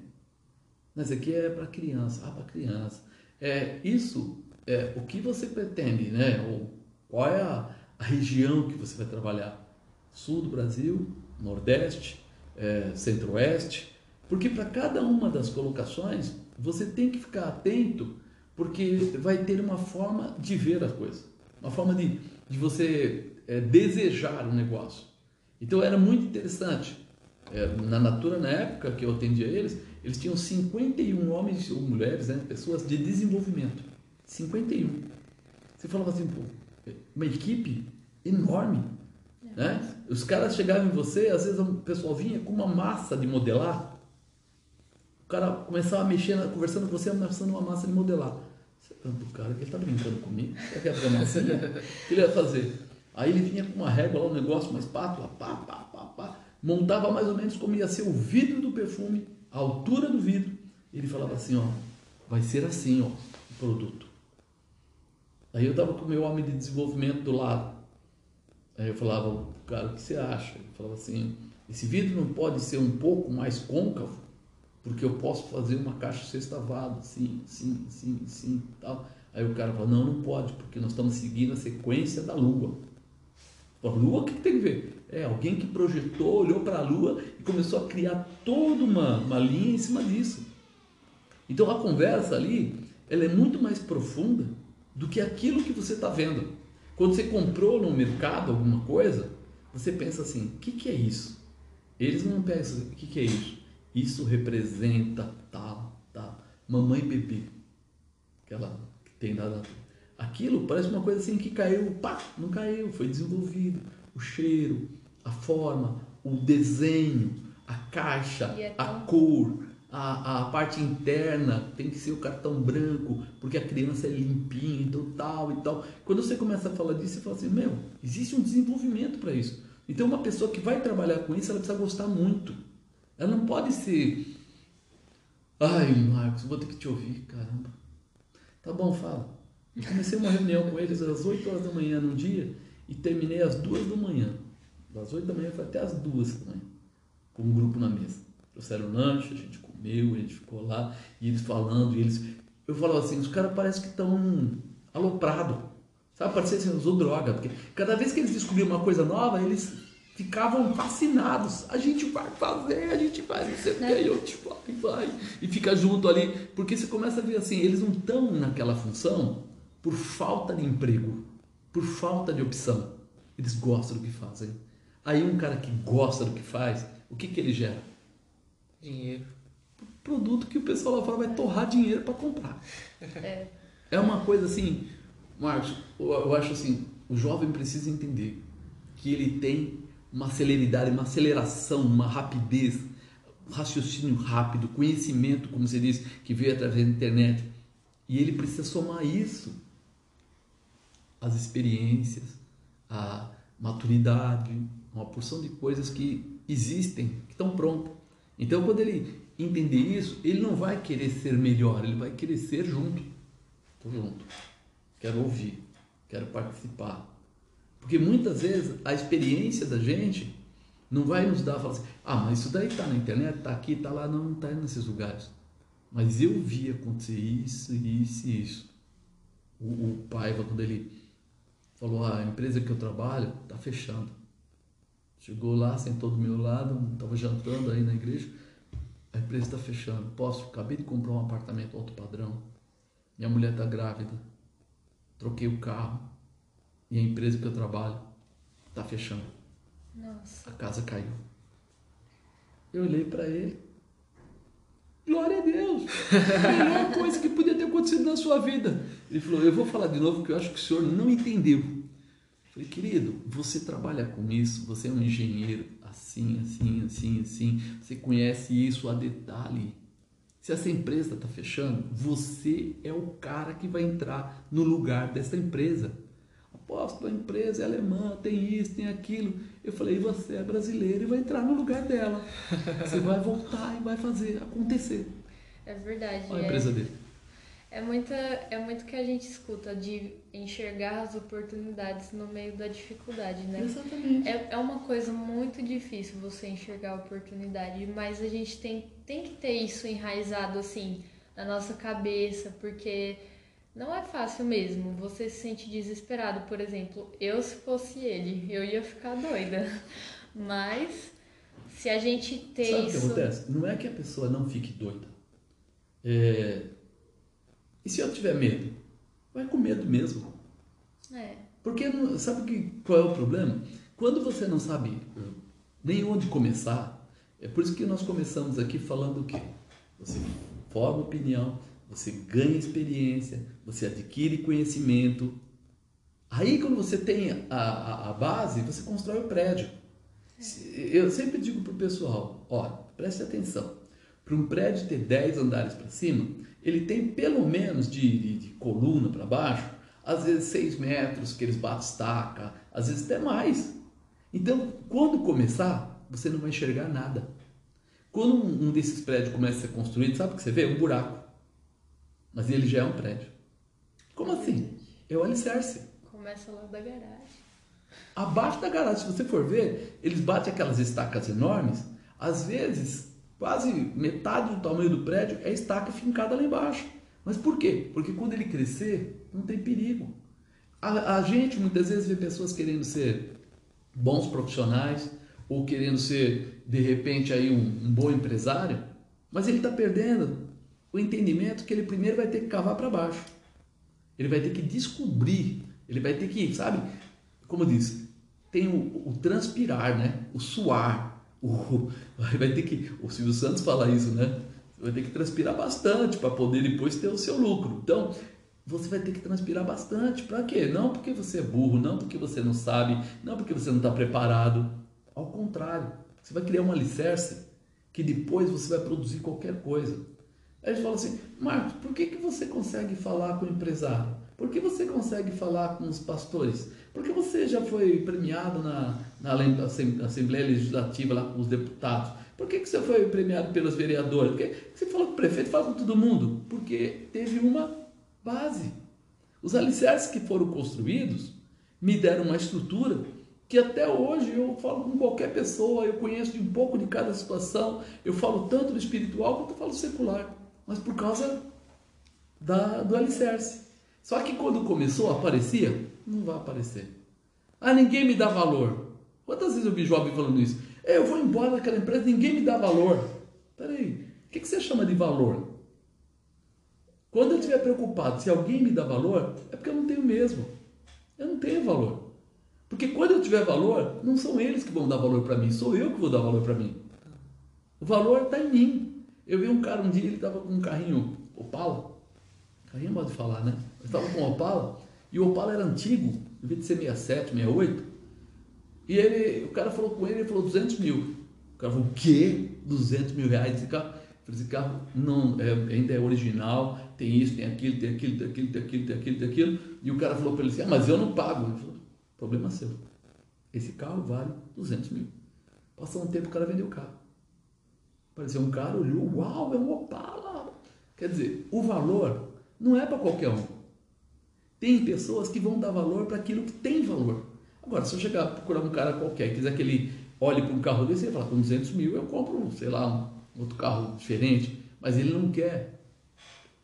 Mas aqui é para criança, ah, para criança. É, isso é o que você pretende, né? Ou qual é a, a região que você vai trabalhar? Sul do Brasil, Nordeste, é, Centro-Oeste, porque para cada uma das colocações você tem que ficar atento, porque vai ter uma forma de ver as coisas, uma forma de, de você é, desejar o um negócio. Então era muito interessante. É, na Natura, na época que eu atendia eles, eles tinham 51 homens ou mulheres, né, pessoas de desenvolvimento. 51. Você falava assim, pô, uma equipe enorme. É. Né? Os caras chegavam em você, às vezes o pessoal vinha com uma massa de modelar. O cara começava a mexer, conversando com você, ameaçando uma massa de modelar. Você pergunta o cara que ele está brincando comigo. Quer que é massinha? O que ele ia fazer? Aí ele vinha com uma régua lá, um negócio, uma espátula, pá, pá, pá, pá. Montava mais ou menos como ia ser o vidro do perfume, a altura do vidro. Ele falava assim, ó, vai ser assim, ó, o produto. Aí eu estava com o meu homem de desenvolvimento do lado. Aí eu falava, cara, o que você acha? Ele falava assim, esse vidro não pode ser um pouco mais côncavo, porque eu posso fazer uma caixa sextavada, sim, sim, sim, sim, tal. Aí o cara falou, não, não pode, porque nós estamos seguindo a sequência da Lua. A Lua, o que, tem que ver? É alguém que projetou, olhou para a Lua e começou a criar toda uma, uma linha em cima disso. Então a conversa ali, ela é muito mais profunda do que aquilo que você está vendo. Quando você comprou no mercado alguma coisa, você pensa assim: o que, que é isso? Eles não pensam: o que, que é isso? Isso representa tal, tal. Mamãe e bebê. Aquela que tem dado. Aquilo parece uma coisa assim que caiu, pá, não caiu, foi desenvolvido. O cheiro, a forma, o desenho, a caixa, é tão... a cor, a, a parte interna tem que ser o cartão branco, porque a criança é limpinha, então tal e tal. Quando você começa a falar disso, você fala assim, meu, existe um desenvolvimento para isso. Então uma pessoa que vai trabalhar com isso, ela precisa gostar muito. Ela não pode ser, ai Marcos, vou ter que te ouvir, caramba. Tá bom, fala. Eu comecei uma reunião com eles às 8 horas da manhã num dia e terminei às 2 da manhã. Das 8 da manhã foi até às 2 da manhã, com um grupo na mesa. Trouxeram lanche, a gente comeu, a gente ficou lá, e eles falando, e eles. Eu falava assim, os caras parecem que estão aloprados. Sabe, parecia que assim, usou droga, porque cada vez que eles descobriam uma coisa nova, eles ficavam fascinados. A gente vai fazer, a gente vai, não sei o que, aí eu tipo, vai, vai. E fica junto ali, porque você começa a ver assim, eles não estão naquela função por falta de emprego, por falta de opção. Eles gostam do que fazem. Aí um cara que gosta do que faz, o que, que ele gera? Dinheiro. Produto que o pessoal lá fora vai torrar dinheiro para comprar. É. é uma coisa assim, Marcos, eu acho assim, o jovem precisa entender que ele tem uma celeridade, uma aceleração, uma rapidez, um raciocínio rápido, conhecimento, como você disse, que veio através da internet. E ele precisa somar isso às experiências, à maturidade, uma porção de coisas que existem, que estão prontas. Então, quando ele entender isso, ele não vai querer ser melhor, ele vai querer ser junto. Estou junto. Quero ouvir, quero participar. Porque muitas vezes a experiência da gente não vai nos dar, falar assim, ah, mas isso daí está na internet, está aqui, está lá, não, não está nesses lugares. Mas eu vi acontecer isso, isso e isso. O, o Paiva, quando ele falou, ah, a empresa que eu trabalho está fechando. Chegou lá, sentou do meu lado, estava jantando aí na igreja. A empresa está fechando. Posso? Acabei de comprar um apartamento alto padrão. Minha mulher está grávida. Troquei o carro. E a empresa que eu trabalho está fechando. Nossa. A casa caiu. Eu olhei para ele. Glória a Deus! Melhor coisa que podia ter acontecido na sua vida. Ele falou: Eu vou falar de novo que eu acho que o senhor não entendeu. Eu falei, querido, você trabalha com isso, você é um engenheiro, assim, assim, assim, assim, você conhece isso a detalhe. Se essa empresa está fechando, você é o cara que vai entrar no lugar dessa empresa. Aposto, a empresa é alemã, tem isso, tem aquilo. Eu falei, você é brasileiro e vai entrar no lugar dela. Você vai voltar e vai fazer acontecer. É verdade. Olha a é- empresa dele. É, muita, é muito que a gente escuta de enxergar as oportunidades no meio da dificuldade, né? Exatamente. É, é uma coisa muito difícil você enxergar a oportunidade, mas a gente tem, tem que ter isso enraizado assim na nossa cabeça, porque não é fácil mesmo. Você se sente desesperado, por exemplo, eu se fosse ele, eu ia ficar doida. Mas se a gente ter Sabe o que isso. acontece? Não é que a pessoa não fique doida. É... E se eu tiver medo? Vai com medo mesmo. É, Porque sabe que, qual é o problema? Quando você não sabe eh, nem onde começar, é por isso que nós começamos aqui falando o quê? Você forma opinião, você ganha experiência, você adquire conhecimento. Aí quando você tem a, a, a base, você constrói o prédio. Se- Eu sempre digo para o pessoal, olha, preste atenção. Para um prédio ter 10 andares para cima, ele tem pelo menos de, de, de coluna para baixo, às vezes 6 metros que eles batem estaca, às vezes até mais. Então, quando começar, você não vai enxergar nada. Quando um desses prédios começa a ser construído, sabe o que você vê? Um buraco. Mas ele já é um prédio. Como assim? É o alicerce. começa lá da garagem. Abaixo da garagem, se você for ver, eles batem aquelas estacas enormes. Às vezes, quase metade do tamanho do prédio é estaca fincada lá embaixo. Mas por quê? Porque quando ele crescer, não tem perigo. A, a gente muitas vezes vê pessoas querendo ser bons profissionais ou querendo ser, de repente, aí um, um bom empresário, mas ele está perdendo o entendimento que ele primeiro vai ter que cavar para baixo. Ele vai ter que descobrir, ele vai ter que, sabe, como disse, tem o, o transpirar, né? O suar. O, vai ter que, o Silvio Santos fala isso, né? Vai ter que transpirar bastante para poder depois ter o seu lucro. Então, você vai ter que transpirar bastante. Para quê? Não porque você é burro, não porque você não sabe, não porque você não está preparado. Ao contrário, você vai criar um alicerce que depois você vai produzir qualquer coisa. Aí eles falam assim, Marcos, por que, que você consegue falar com o empresário? Por que você consegue falar com os pastores? Porque você já foi premiado na, na Assembleia Legislativa lá com os deputados. Por que, que você foi premiado pelos vereadores? Por que que você falou com o prefeito, fala com todo mundo? Porque teve uma base. Os alicerces que foram construídos me deram uma estrutura que até hoje eu falo com qualquer pessoa, eu conheço um pouco de cada situação, eu falo tanto do espiritual quanto eu falo secular, mas por causa da, do alicerce. Só que quando começou, aparecia? Não vai aparecer. Ah, ninguém me dá valor. Quantas vezes eu vi jovem falando isso? "É, Eu vou embora daquela empresa, ninguém me dá valor. Peraí, o que, que você chama de valor? Quando eu estiver preocupado se alguém me dá valor, é porque eu não tenho mesmo. Eu não tenho valor. Porque quando eu tiver valor, não são eles que vão dar valor para mim, sou eu que vou dar valor para mim. O valor está em mim. Eu vi um cara um dia, ele estava com um carrinho Opala. Carrinho pode falar, né? Ele estava com um Opala e o Opala era antigo, devia de ser 67, 68. E ele, o cara falou com ele, ele falou 200 mil. O cara falou, o quê? 200 mil reais esse carro? Esse carro não, é, ainda é original, tem isso, tem aquilo, tem aquilo, tem aquilo, tem aquilo, tem aquilo, tem aquilo. E o cara falou para ele assim, ah, mas eu não pago. Ele falou, problema seu. Esse carro vale 200 mil. Passou um tempo, o cara vendeu o carro. Apareceu um cara, olhou, uau, é um Opala. Quer dizer, o valor não é para qualquer um. Tem pessoas que vão dar valor para aquilo que tem valor. Agora, se eu chegar a procurar um cara qualquer, quiser que ele olhe para um carro desse, ele fala, com 200 mil eu compro, sei lá, um outro carro diferente. Mas ele não quer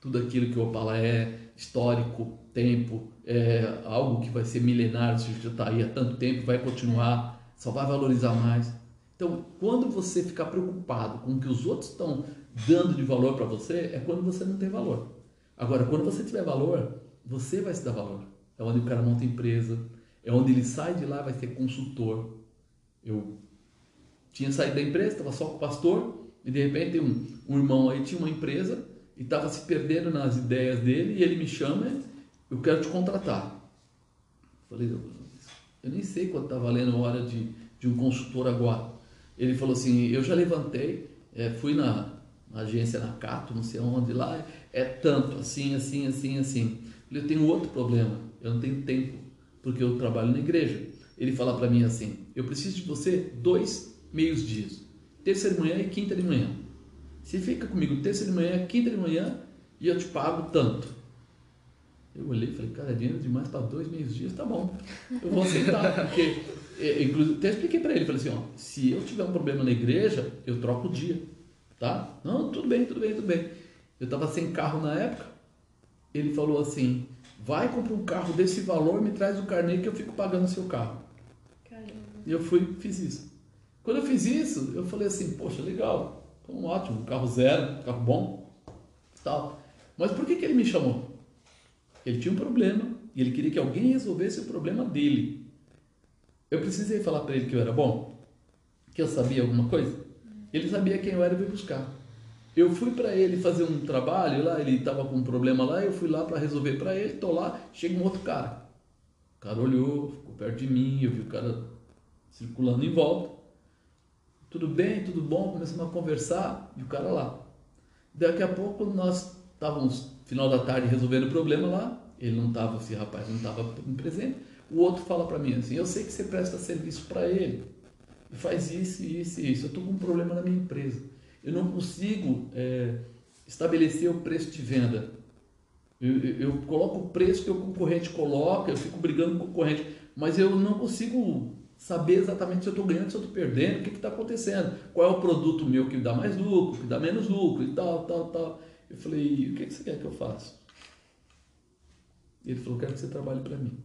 tudo aquilo que o Opala é, histórico, tempo, é algo que vai ser milenário, se já está aí há tanto tempo, vai continuar, só vai valorizar mais. Então, quando você ficar preocupado com o que os outros estão dando de valor para você, é quando você não tem valor. Agora, quando você tiver valor, você vai se dar valor. É onde o cara monta empresa, é onde ele sai de lá vai ser consultor. Eu tinha saído da empresa, estava só com o pastor, E de repente um, um irmão aí tinha uma empresa e estava se perdendo nas ideias dele e ele me chama, eu quero te contratar. Falei, eu nem sei quanto está valendo a hora de, de um consultor agora. Ele falou assim, eu já levantei, é, fui na, na, agência na Cato, não sei onde lá, é tanto, assim, assim, assim, assim. Eu tenho outro problema, eu não tenho tempo, porque eu trabalho na igreja. Ele fala para mim assim, eu preciso de você dois meios dias, terça de manhã e quinta de manhã. Você fica comigo terça de manhã, quinta de manhã e eu te pago tanto. Eu olhei e falei, cara, é dinheiro demais para dois meios dias, tá bom, eu vou aceitar, porque, inclusive, até expliquei para ele, falei assim, ó, se eu tiver um problema na igreja, eu troco o dia, tá? Não, tudo bem, tudo bem, tudo bem. Eu estava sem carro na época, ele falou assim, vai comprar um carro desse valor, me traz o carnê que eu fico pagando o seu carro. Caramba. E eu fui, fiz isso. Quando eu fiz isso, eu falei assim, poxa, legal, então, ótimo, carro zero, carro bom, tal. Mas por que, que ele me chamou? Ele tinha um problema e ele queria que alguém resolvesse o problema dele. Eu precisei falar para ele que eu era bom, que eu sabia alguma coisa. Ele sabia quem eu era e veio buscar. Eu fui para ele fazer um trabalho lá, ele estava com um problema lá, eu fui lá para resolver para ele, tô lá, chega um outro cara. O cara olhou, ficou perto de mim, eu vi o cara circulando em volta. Tudo bem, tudo bom, começamos a conversar e o cara lá. Daqui a pouco nós estávamos final da tarde resolvendo o problema lá, ele não estava, esse rapaz não estava presente. O outro fala para mim assim: Eu sei que você presta serviço para ele, faz isso, isso e isso. Eu estou com um problema na minha empresa. Eu não consigo é, estabelecer o preço de venda. Eu, eu, eu, coloco o preço que o concorrente coloca, eu fico brigando com o concorrente, mas eu não consigo saber exatamente se eu estou ganhando, se eu estou perdendo, o que está acontecendo, qual é o produto meu que dá mais lucro, que dá menos lucro e tal, tal, tal. Eu falei, o que você quer que eu faça? Ele falou, quero que você trabalhe para mim.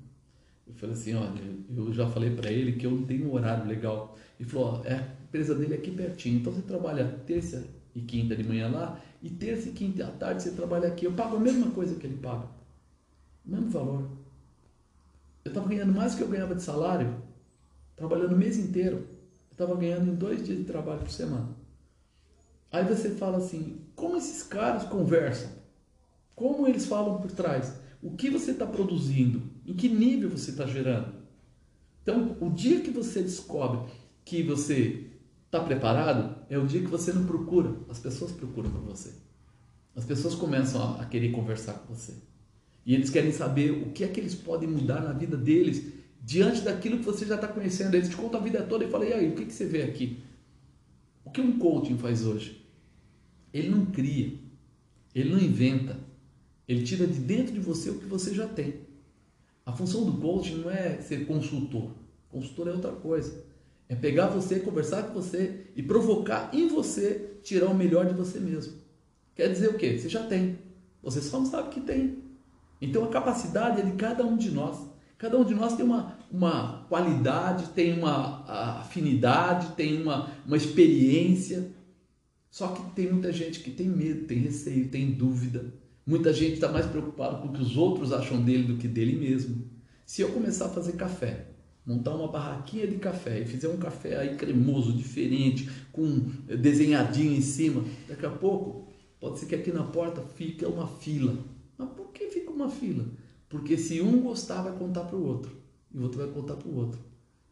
Eu falei assim, olha, eu já falei para ele que eu não tenho um horário legal. Ele falou, é, a empresa dele é aqui pertinho, então você trabalha terça e quinta de manhã lá, e terça e quinta à tarde você trabalha aqui. Eu pago a mesma coisa que ele paga, o mesmo valor. Eu estava ganhando mais do que eu ganhava de salário, trabalhando o mês inteiro. Eu estava ganhando em dois dias de trabalho por semana. Aí você fala assim: como esses caras conversam? Como eles falam por trás? O que você está produzindo? Em que nível você está gerando? Então, o dia que você descobre que você está preparado é o dia que você não procura, as pessoas procuram por você. As pessoas começam a, querer conversar com você. E eles querem saber o que é que eles podem mudar na vida deles diante daquilo que você já está conhecendo. Eles te contam a vida toda e falam: e aí, o que, que você vê aqui? O que um coaching faz hoje? Ele não cria, ele não inventa, ele tira de dentro de você o que você já tem. A função do coaching não é ser consultor, consultor é outra coisa. É pegar você, conversar com você e provocar em você tirar o melhor de você mesmo. Quer dizer o quê? Você já tem. Você só não sabe que tem. Então a capacidade é de cada um de nós. Cada um de nós tem uma, uma qualidade, tem uma afinidade, tem uma, uma experiência. Só que tem muita gente que tem medo, tem receio, tem dúvida. Muita gente está mais preocupada com o que os outros acham dele do que dele mesmo. Se eu começar a fazer café, montar uma barraquinha de café e fizer um café aí cremoso, diferente, com desenhadinho em cima, daqui a pouco pode ser que aqui na porta fique uma fila. Mas por que fica uma fila? Porque se um gostar, vai contar para o outro. E o outro vai contar para o outro.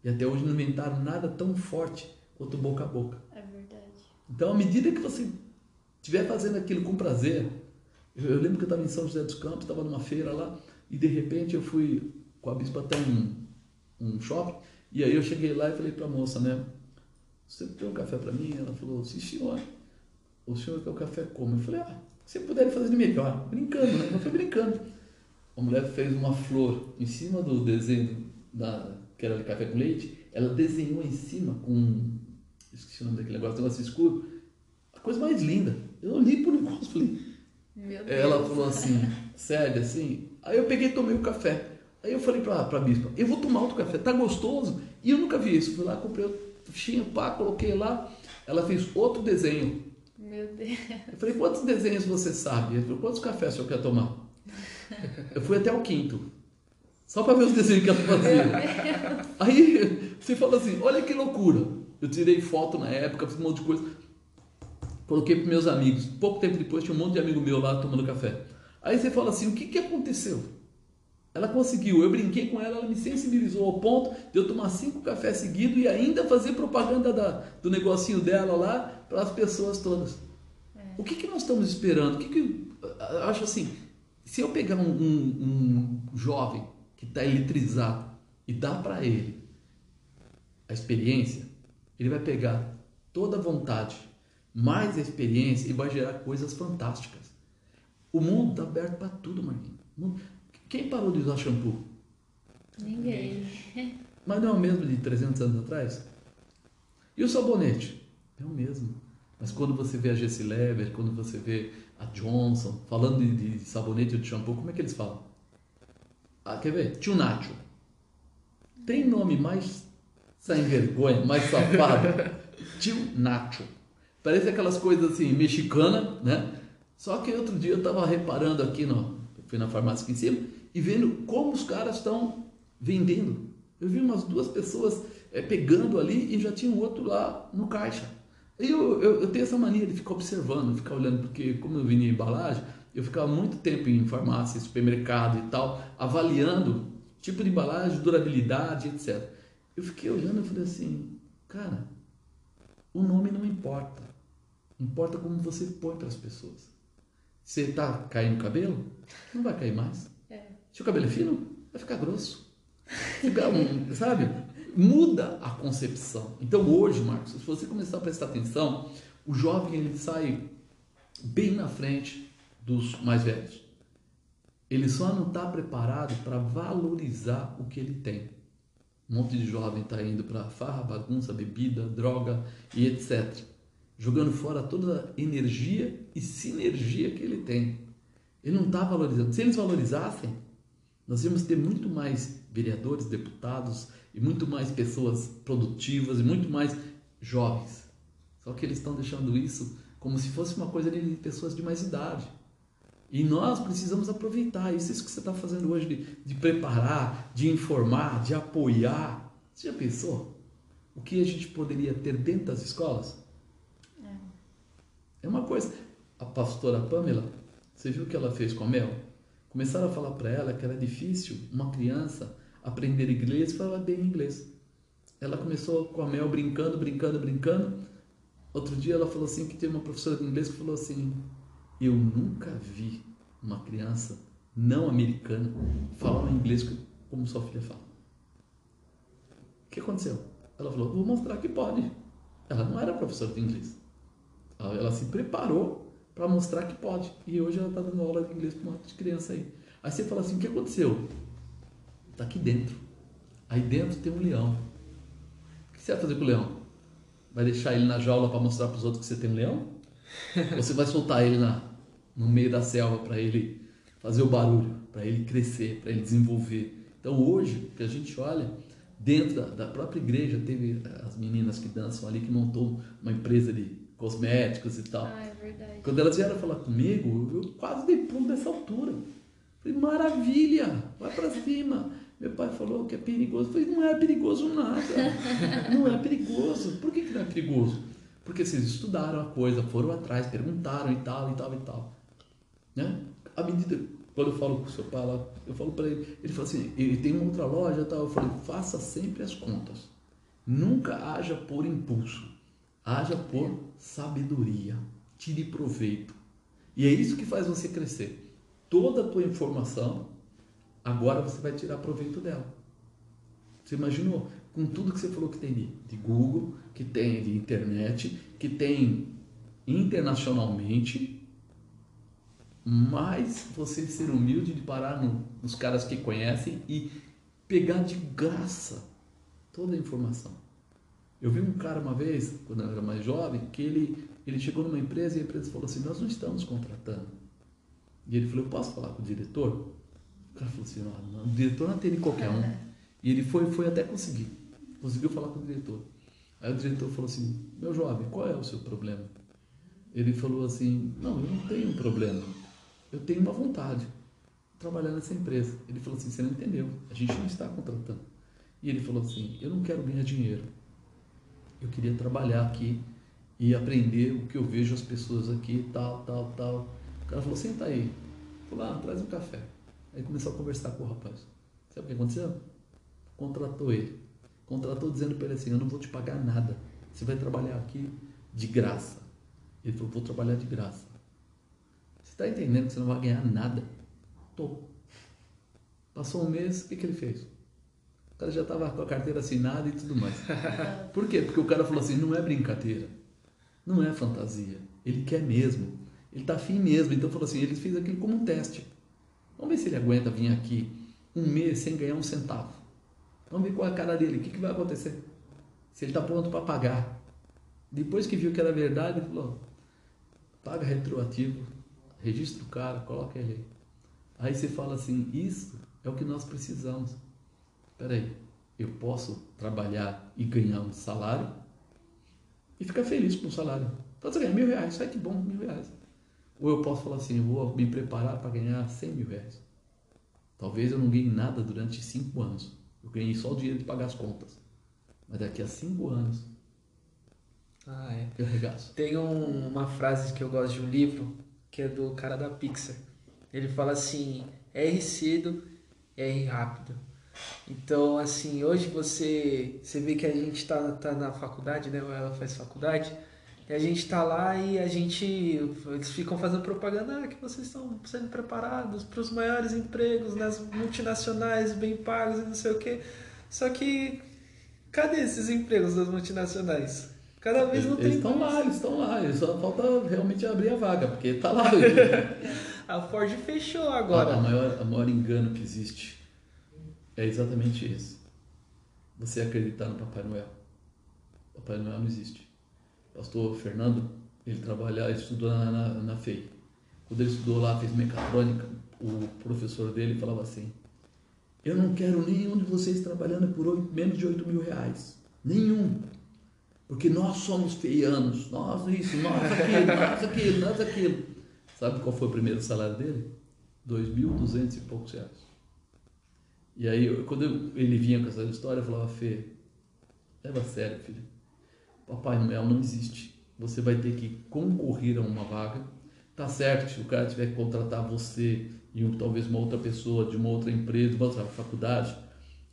E até hoje não inventaram nada tão forte quanto boca a boca. É verdade. Então, à medida que você estiver fazendo aquilo com prazer, eu, lembro que eu estava em São José dos Campos, estava numa feira lá, e de repente eu fui com a bispa até um, um shopping, e aí eu cheguei lá e falei para a moça, né? Você tem um café para mim? Ela falou, sim senhor. O senhor quer o café como? Eu falei, ah, se puder fazer de melhor. Brincando, né? Eu fui brincando. A mulher fez uma flor em cima do desenho da, que era de café com leite, ela desenhou em cima com esqueci o nome daquele negócio, negócio escuro, a coisa mais linda. Eu li por negócio falei. Meu Deus. Ela falou assim, sério, assim. Aí eu peguei e tomei o café. Aí eu falei pra, pra bispa, eu vou tomar outro café, tá gostoso? E eu nunca vi isso. Fui lá, comprei outro fichinha, pá, coloquei lá. Ela fez outro desenho. Meu Deus. Eu falei, quantos desenhos você sabe? Ela falou, quantos cafés o senhor quer tomar? Eu fui até o quinto. Só para ver os desenhos que ela fazia. Aí você fala assim, olha que loucura. Eu tirei foto na época, fiz um monte de coisa. Coloquei para meus amigos. Pouco tempo depois tinha um monte de amigo meu lá tomando café. Aí você fala assim: o que, que aconteceu? Ela conseguiu, eu brinquei com ela, ela me sensibilizou ao ponto de eu tomar cinco cafés seguidos e ainda fazer propaganda da, do negocinho dela lá para as pessoas todas. É. O que, que nós estamos esperando? O que, que eu acho assim? Se eu pegar um, um, um jovem que está eletrizado e dar para ele a experiência, ele vai pegar toda a vontade, mais experiência e vai gerar coisas fantásticas. O mundo está aberto para tudo, Marquinhos. Quem parou de usar shampoo? Ninguém. Mas não é o mesmo de 300 anos atrás? E o sabonete? É o mesmo. Mas quando você vê a Lever, quando você vê a Johnson falando de, de sabonete ou de shampoo, como é que eles falam? Ah, quer ver? Tio Nacho. Tem nome mais sem vergonha, mais safado? Tio Nacho. Parece aquelas coisas assim, mexicana, né? Só que outro dia eu estava reparando aqui, no, fui na farmácia aqui em cima, e vendo como os caras estão vendendo. Eu vi umas duas pessoas é, pegando ali e já tinha um outro lá no caixa. E eu, eu, eu, tenho essa mania de ficar observando, ficar olhando, porque como eu vinha em embalagem, eu ficava muito tempo em farmácia, supermercado e tal, avaliando tipo de embalagem, durabilidade, etc. Eu fiquei olhando e falei assim, cara, o nome não importa. Importa como você põe para as pessoas. Se está caindo o cabelo, não vai cair mais. É. Se o cabelo é fino, vai ficar grosso. Fica um, sabe? Muda a concepção. Então hoje, Marcos, se você começar a prestar atenção, o jovem ele sai bem na frente dos mais velhos. Ele só não está preparado para valorizar o que ele tem. Um monte de jovem está indo para farra, bagunça, bebida, droga e etc jogando fora toda a energia e sinergia que ele tem. Ele não está valorizando. Se eles valorizassem, nós íamos ter muito mais vereadores, deputados e muito mais pessoas produtivas e muito mais jovens. Só que eles estão deixando isso como se fosse uma coisa de pessoas de mais idade. E nós precisamos aproveitar isso, isso que você está fazendo hoje, de, de preparar, de informar, de apoiar. Você já pensou o que a gente poderia ter dentro das escolas? É uma coisa. A pastora Pamela, você viu o que ela fez com a Mel? Começaram a falar para ela que era difícil uma criança aprender inglês e falar bem inglês. Ela começou com a Mel brincando, brincando, brincando. Outro dia ela falou assim que teve uma professora de inglês que falou assim: "Eu nunca vi uma criança não americana falar inglês como sua filha fala". O que aconteceu? Ela falou: "Vou mostrar que pode". Ela não era professora de inglês. Ela se preparou para mostrar que pode. E hoje ela está dando aula de inglês para uma de criança aí. Aí você fala assim: o que aconteceu? Está aqui dentro. Aí dentro tem um leão. O que você vai fazer com o leão? Vai deixar ele na jaula para mostrar para os outros que você tem um leão? Ou você vai soltar ele na, no meio da selva para ele fazer o barulho, para ele crescer, para ele desenvolver? Então hoje, que a gente olha, dentro da, da própria igreja, teve as meninas que dançam ali que montou uma empresa de cosméticos e tal. Ah, é verdade. Quando elas vieram falar comigo, eu quase dei pulo dessa altura. Falei, maravilha, vai para cima. Meu pai falou que é perigoso. Eu falei, não é perigoso nada. não é perigoso. Por que, que não é perigoso? Porque vocês estudaram a coisa, foram atrás, perguntaram e tal, e tal, e tal. Né? À medida, quando eu falo com o seu pai lá, eu falo para ele, ele fala assim, ele tem uma outra loja e tal. Eu falei, faça sempre as contas. Nunca haja por impulso. Haja por sabedoria. Tire proveito. E é isso que faz você crescer. Toda a tua informação, agora você vai tirar proveito dela. Você imaginou? Com tudo que você falou que tem de, de Google, que tem de internet, que tem internacionalmente, mas você ser humilde de parar no, nos caras que conhecem e pegar de graça toda a informação. Eu vi um cara uma vez, quando eu era mais jovem, que ele, ele chegou numa empresa e a empresa falou assim: Nós não estamos contratando. E ele falou: Eu posso falar com o diretor? O cara falou assim: Não, o diretor não atende qualquer um. E ele foi, foi até conseguir. Conseguiu falar com o diretor. Aí o diretor falou assim: Meu jovem, qual é o seu problema? Ele falou assim: Não, eu não tenho um problema. Eu tenho uma vontade de trabalhar nessa empresa. Ele falou assim: Você não entendeu. A gente não está contratando. E ele falou assim: Eu não quero ganhar dinheiro eu queria trabalhar aqui e aprender o que eu vejo as pessoas aqui, tal, tal, tal. O cara falou, senta aí. Falou, ah, traz um café. Aí começou a conversar com o rapaz. Sabe o que aconteceu? Contratou ele. Contratou dizendo para ele assim, eu não vou te pagar nada. Você vai trabalhar aqui de graça. Ele falou, vou trabalhar de graça. Você está entendendo que você não vai ganhar nada? Tô. Passou um mês, o que, que ele fez? O cara já estava com a carteira assinada e tudo mais. Por quê? Porque o cara falou assim, não é brincadeira. Não é fantasia. Ele quer mesmo. Ele está afim mesmo. Então falou assim, ele fez aquilo como um teste. Vamos ver se ele aguenta vir aqui um mês sem ganhar um centavo. Vamos ver qual é a cara dele. O que, que vai acontecer? Se ele está pronto para pagar. Depois que viu que era verdade, ele falou, paga retroativo, registra o cara, coloca ele aí. Aí você fala assim, isso é o que nós precisamos. Espera aí, eu posso trabalhar e ganhar um salário e ficar feliz com o salário. Então você ganha mil reais, sai que bom, mil reais. Ou eu posso falar assim, eu vou me preparar para ganhar cem mil reais. Talvez eu não ganhe nada durante cinco anos. Eu ganhei só o dinheiro de pagar as contas. Mas daqui a cinco anos ah, é. eu regaço. Tem um, uma frase que eu gosto de um livro, que é do cara da Pixar. Ele fala assim, erre cedo, erre rápido. Então, assim, hoje você, você vê que a gente tá, tá na faculdade, né? Ou ela faz faculdade, e a gente tá lá e a gente. Eles ficam fazendo propaganda ah, que vocês estão sendo preparados para os maiores empregos nas multinacionais, bem pagos e não sei o quê. Só que cadê esses empregos das multinacionais? Cada vez não eles, tem. Eles estão lá, eles estão lá. Eles só falta realmente abrir a vaga, porque tá lá. a Ford fechou agora. A, a, maior, a maior engano que existe é exatamente esse. Você acreditar no Papai Noel. Papai Noel não existe. Pastor Fernando, ele trabalha, ele estudou na, na, na FEI. Quando ele estudou lá, fez mecatrônica, o professor dele falava assim: Eu não quero nenhum de vocês trabalhando por 8, menos de 8 mil reais. Nenhum. Porque nós somos feianos. Nós isso, nós aquilo, nós aquilo, nós aquilo. Sabe qual foi o primeiro salário dele? 2.200 e poucos reais. E aí, quando eu, ele vinha com essa história, eu falava, Fê, leva a sério, filho. Papai Noel não existe. Você vai ter que concorrer a uma vaga. Tá certo, se o cara tiver que contratar você e um, talvez uma outra pessoa de uma outra empresa, uma outra faculdade,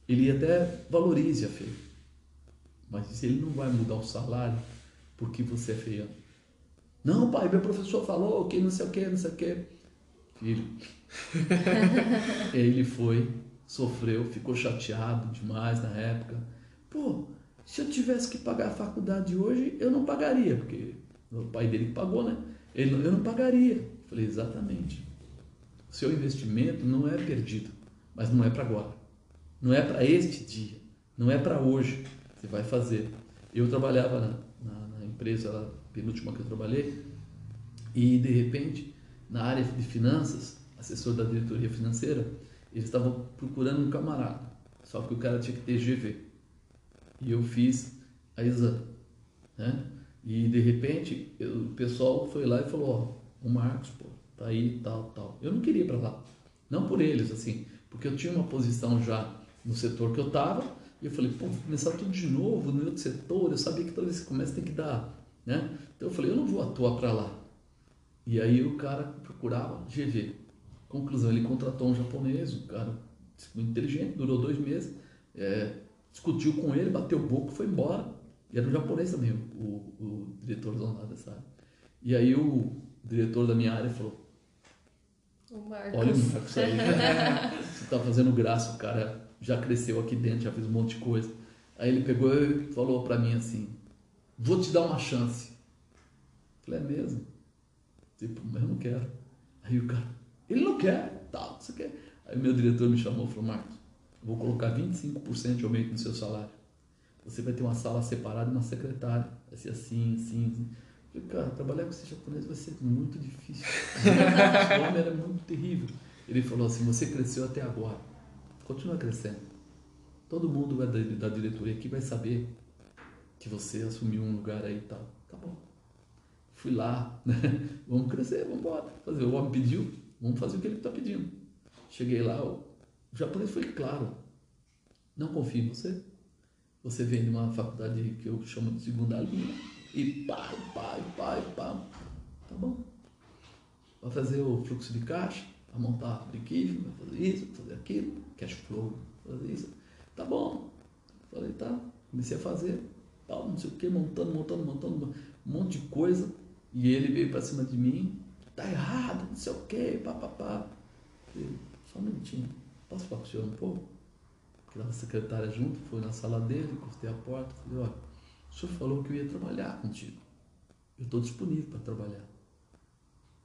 ele até valorize a Fê. Mas ele não vai mudar o salário porque você é feio. Não, pai, meu professor falou que não sei o que, não sei o que. Filho. ele foi sofreu, ficou chateado demais na época. Pô, se eu tivesse que pagar a faculdade hoje, eu não pagaria, porque o pai dele pagou, né? Ele, eu não pagaria. falei, exatamente. O seu investimento não é perdido, mas não é para agora. Não é para este dia, não é para hoje. Você vai fazer. Eu trabalhava na, na, na empresa, a penúltima que eu trabalhei, e de repente, na área de finanças, assessor da diretoria financeira, eles estavam procurando um camarada, só que o cara tinha que ter GV. E eu fiz a exame, né? E de repente eu, o pessoal foi lá e falou: Ó, o Marcos, pô, tá aí, tal, tal. Eu não queria ir para lá, não por eles, assim, porque eu tinha uma posição já no setor que eu tava. E eu falei: pô, vou começar tudo de novo no outro setor. Eu sabia que toda vez que começa tem que dar, né? Então eu falei: eu não vou atuar para lá. E aí o cara procurava GV. Conclusão, ele contratou um japonês, um cara muito inteligente, durou dois meses, é, discutiu com ele, bateu o boco, foi embora. E era um japonês também, o, o diretor lá dessa área. E aí o diretor da minha área falou, o Marcos. olha o Marcos aí, você está fazendo graça, o cara já cresceu aqui dentro, já fez um monte de coisa. Aí ele pegou e falou para mim assim, vou te dar uma chance. Eu falei, é mesmo? Tipo, mas eu não quero. Aí o cara, ele não quer, tal, você quer. Aí meu diretor me chamou e falou, Marcos, vou colocar 25% de aumento no seu salário. Você vai ter uma sala separada e uma secretária. Vai ser assim, assim, assim. Eu falei, cara, trabalhar com esse japonês vai ser muito difícil. esse homem era muito terrível. Ele falou assim, você cresceu até agora. Continua crescendo. Todo mundo da, da diretoria aqui vai saber que você assumiu um lugar aí e tal. Tá bom. Fui lá, né? Vamos crescer, vamos embora. Fazer. O homem pediu, Vamos fazer o que ele está pedindo. Cheguei lá, o japonês foi claro. Não confio em você. Você vem de uma faculdade que eu chamo de segunda língua. e pá, pá, pá, pá. Tá bom. Vai fazer o fluxo de caixa, vai montar break vai fazer isso, vai fazer aquilo, cash flow, vai fazer isso. Tá bom. Falei, tá. Comecei a fazer, tal, não sei o que, montando, montando, montando, um monte de coisa. E ele veio para cima de mim, tá errado, não sei o que, papapá. Falei, só um minutinho, posso falar com o senhor um pouco? Porque a secretária junto, foi na sala dele, encostei a porta, falei, olha, o senhor falou que eu ia trabalhar contigo. Eu estou disponível para trabalhar.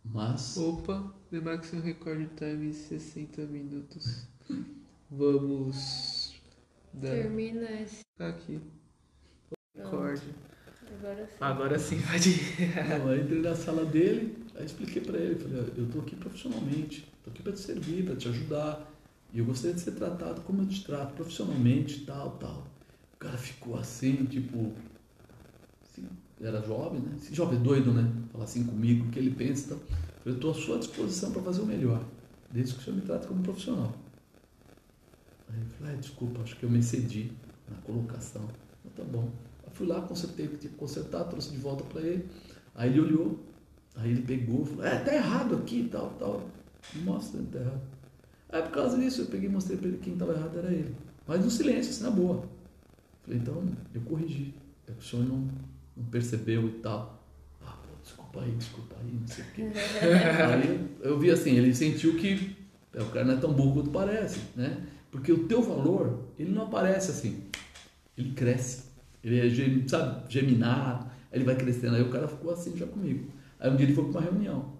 Mas. Opa, The Maximum Record Time 60 minutos. Vamos. Dar... Termina esse. Aqui. Recorde. Agora sim. Agora sim, pode ir. Não, aí entrei na sala dele, aí expliquei para ele, falei, eu tô aqui profissionalmente, tô aqui para te servir, para te ajudar. E eu gostaria de ser tratado como eu te trato, profissionalmente, tal, tal. O cara ficou assim, tipo. Assim, era jovem, né? Esse jovem doido, né? Falar assim comigo, o que ele pensa. Então, eu estou à sua disposição para fazer o melhor, desde que o senhor me trate como profissional. Aí eu falei, ah, desculpa, acho que eu me excedi na colocação. Então, tá bom. Eu fui lá, consertei o que tinha que consertar, trouxe de volta para ele. Aí ele olhou, aí ele pegou, falou, é, tá errado aqui, tal, tal. Mostra, tá errado. Aí por causa disso eu peguei e mostrei para ele que quem estava errado era ele. Mas no silêncio, assim, na boa. Falei, então eu corrigi. É que o senhor não, não percebeu e tal. Ah, pô, desculpa aí, desculpa aí, não sei o quê. aí eu vi assim, ele sentiu que é, o cara não é tão burro quanto parece, né? Porque o teu valor, ele não aparece assim. Ele cresce. Ele é, sabe, geminado. Aí ele vai crescendo. Aí o cara ficou assim já comigo. Aí um dia ele foi para uma reunião.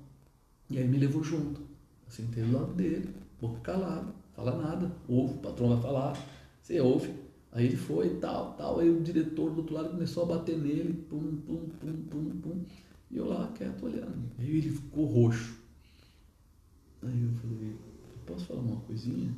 E aí me levou junto. Eu sentei do lado dele boca calada, fala nada, ouve, o patrão vai falar, você ouve. Aí ele foi e tal, tal, aí o diretor do outro lado começou a bater nele, pum, pum, pum, pum, pum. E eu lá, quieto, olhando. Aí ele ficou roxo. Aí eu falei, posso falar uma coisinha?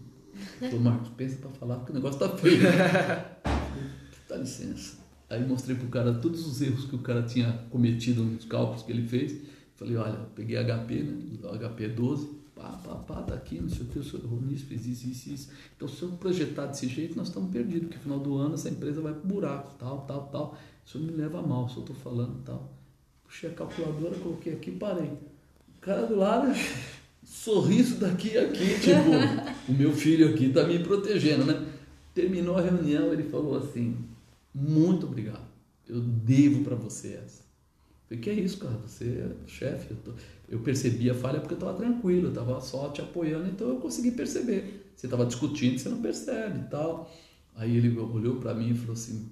Ô Marcos, pensa para falar, porque o negócio tá feio. Dá licença. Aí mostrei pro cara todos os erros que o cara tinha cometido nos cálculos que ele fez. Falei, olha, peguei HP, né? HP 12, pá, pá, pá, tá aqui, não sei o que, o senhor Ronis fez isso, isso, isso. Então, se eu projetar desse jeito, nós estamos perdidos, porque no final do ano essa empresa vai pro buraco, tal, tal, tal. O senhor me leva a mal, se eu estou falando, tal. Puxei a calculadora, coloquei aqui parei. O cara do lado, sorriso daqui e aqui, tipo, o meu filho aqui está me protegendo, né? Terminou a reunião, ele falou assim, muito obrigado, eu devo para você essa. Falei, que é isso, cara, você é chefe, eu, tô, eu percebi a falha porque eu estava tranquilo, eu estava só te apoiando, então eu consegui perceber. Você estava discutindo, você não percebe e tal. Aí ele olhou para mim e falou assim: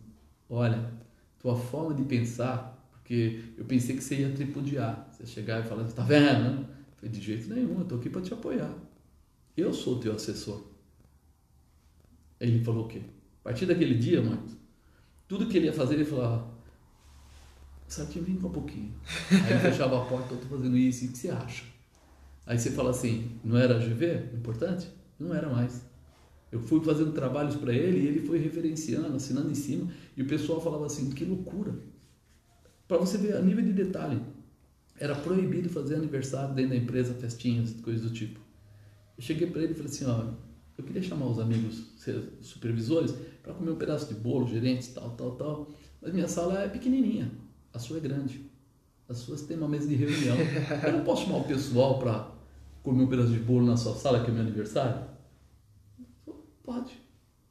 Olha, tua forma de pensar, porque eu pensei que você ia tripudiar, você chegar e falar, tá vendo? Falei, de jeito nenhum, eu estou aqui para te apoiar. Eu sou teu assessor. Aí ele falou o quê? A partir daquele dia, Marcos, tudo que ele ia fazer, ele falava, Sartinho, vem cá um pouquinho. Aí ele fechava a porta, eu tô fazendo isso, e o que você acha? Aí você fala assim, não era GV importante? Não era mais. Eu fui fazendo trabalhos para ele e ele foi referenciando, assinando em cima, e o pessoal falava assim, que loucura. Para você ver a nível de detalhe, era proibido fazer aniversário dentro da empresa, festinhas, coisas do tipo. Eu cheguei para ele e falei assim, ó, eu queria chamar os amigos supervisores para comer um pedaço de bolo, gerentes, tal, tal, tal, mas minha sala é pequenininha a sua é grande. As suas têm uma mesa de reunião. Eu não posso chamar o pessoal para comer um pedaço de bolo na sua sala, que é meu aniversário? Pode.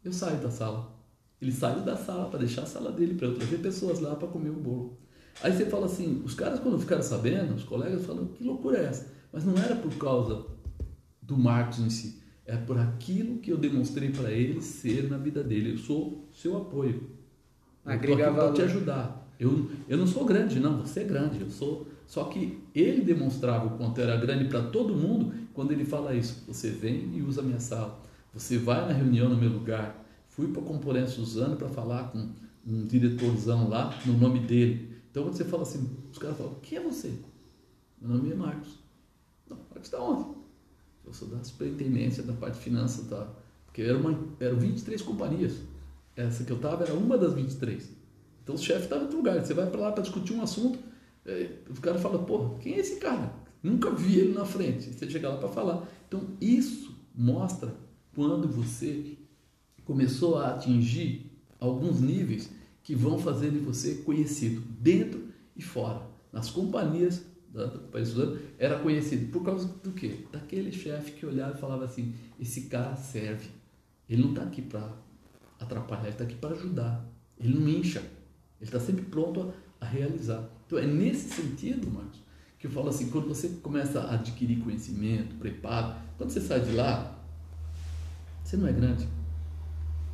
Eu saio da sala. Ele saiu da sala para deixar a sala dele, para eu trazer pessoas lá para comer o bolo. Aí você fala assim, os caras quando ficaram sabendo, os colegas falam, que loucura é essa? Mas não era por causa do Marcos em si, é por aquilo que eu demonstrei para ele ser na vida dele. Eu sou seu apoio. Agregar para te ajudar. Eu, eu não sou grande, não, você é grande, eu sou. Só que ele demonstrava o quanto era grande para todo mundo quando ele fala isso. Você vem e usa a minha sala. Você vai na reunião no meu lugar. Fui para a Componente Suzano para falar com um diretorzão lá no nome dele. Então quando você fala assim, os caras falam, quem é você? Meu nome é Marcos. Não, Marcos está onde? Eu sou da superintendência da parte de finanças, tá? Porque era eram 23 companhias. Essa que eu estava era uma das 23. Então o chefe está em outro lugar. Você vai para lá para discutir um assunto, é, o cara fala, pô, quem é esse cara? Nunca vi ele na frente. Você chega lá para falar. Então isso mostra quando você começou a atingir alguns níveis que vão fazer de você conhecido dentro e fora. Nas companhias do país era conhecido por causa do quê? Daquele chefe que olhava e falava assim: esse cara serve. Ele não está aqui para atrapalhar, ele está aqui para ajudar. Ele não incha. Ele está sempre pronto a, a realizar. Então é nesse sentido, Marcos, que eu falo assim: quando você começa a adquirir conhecimento, preparo, quando você sai de lá, você não é grande.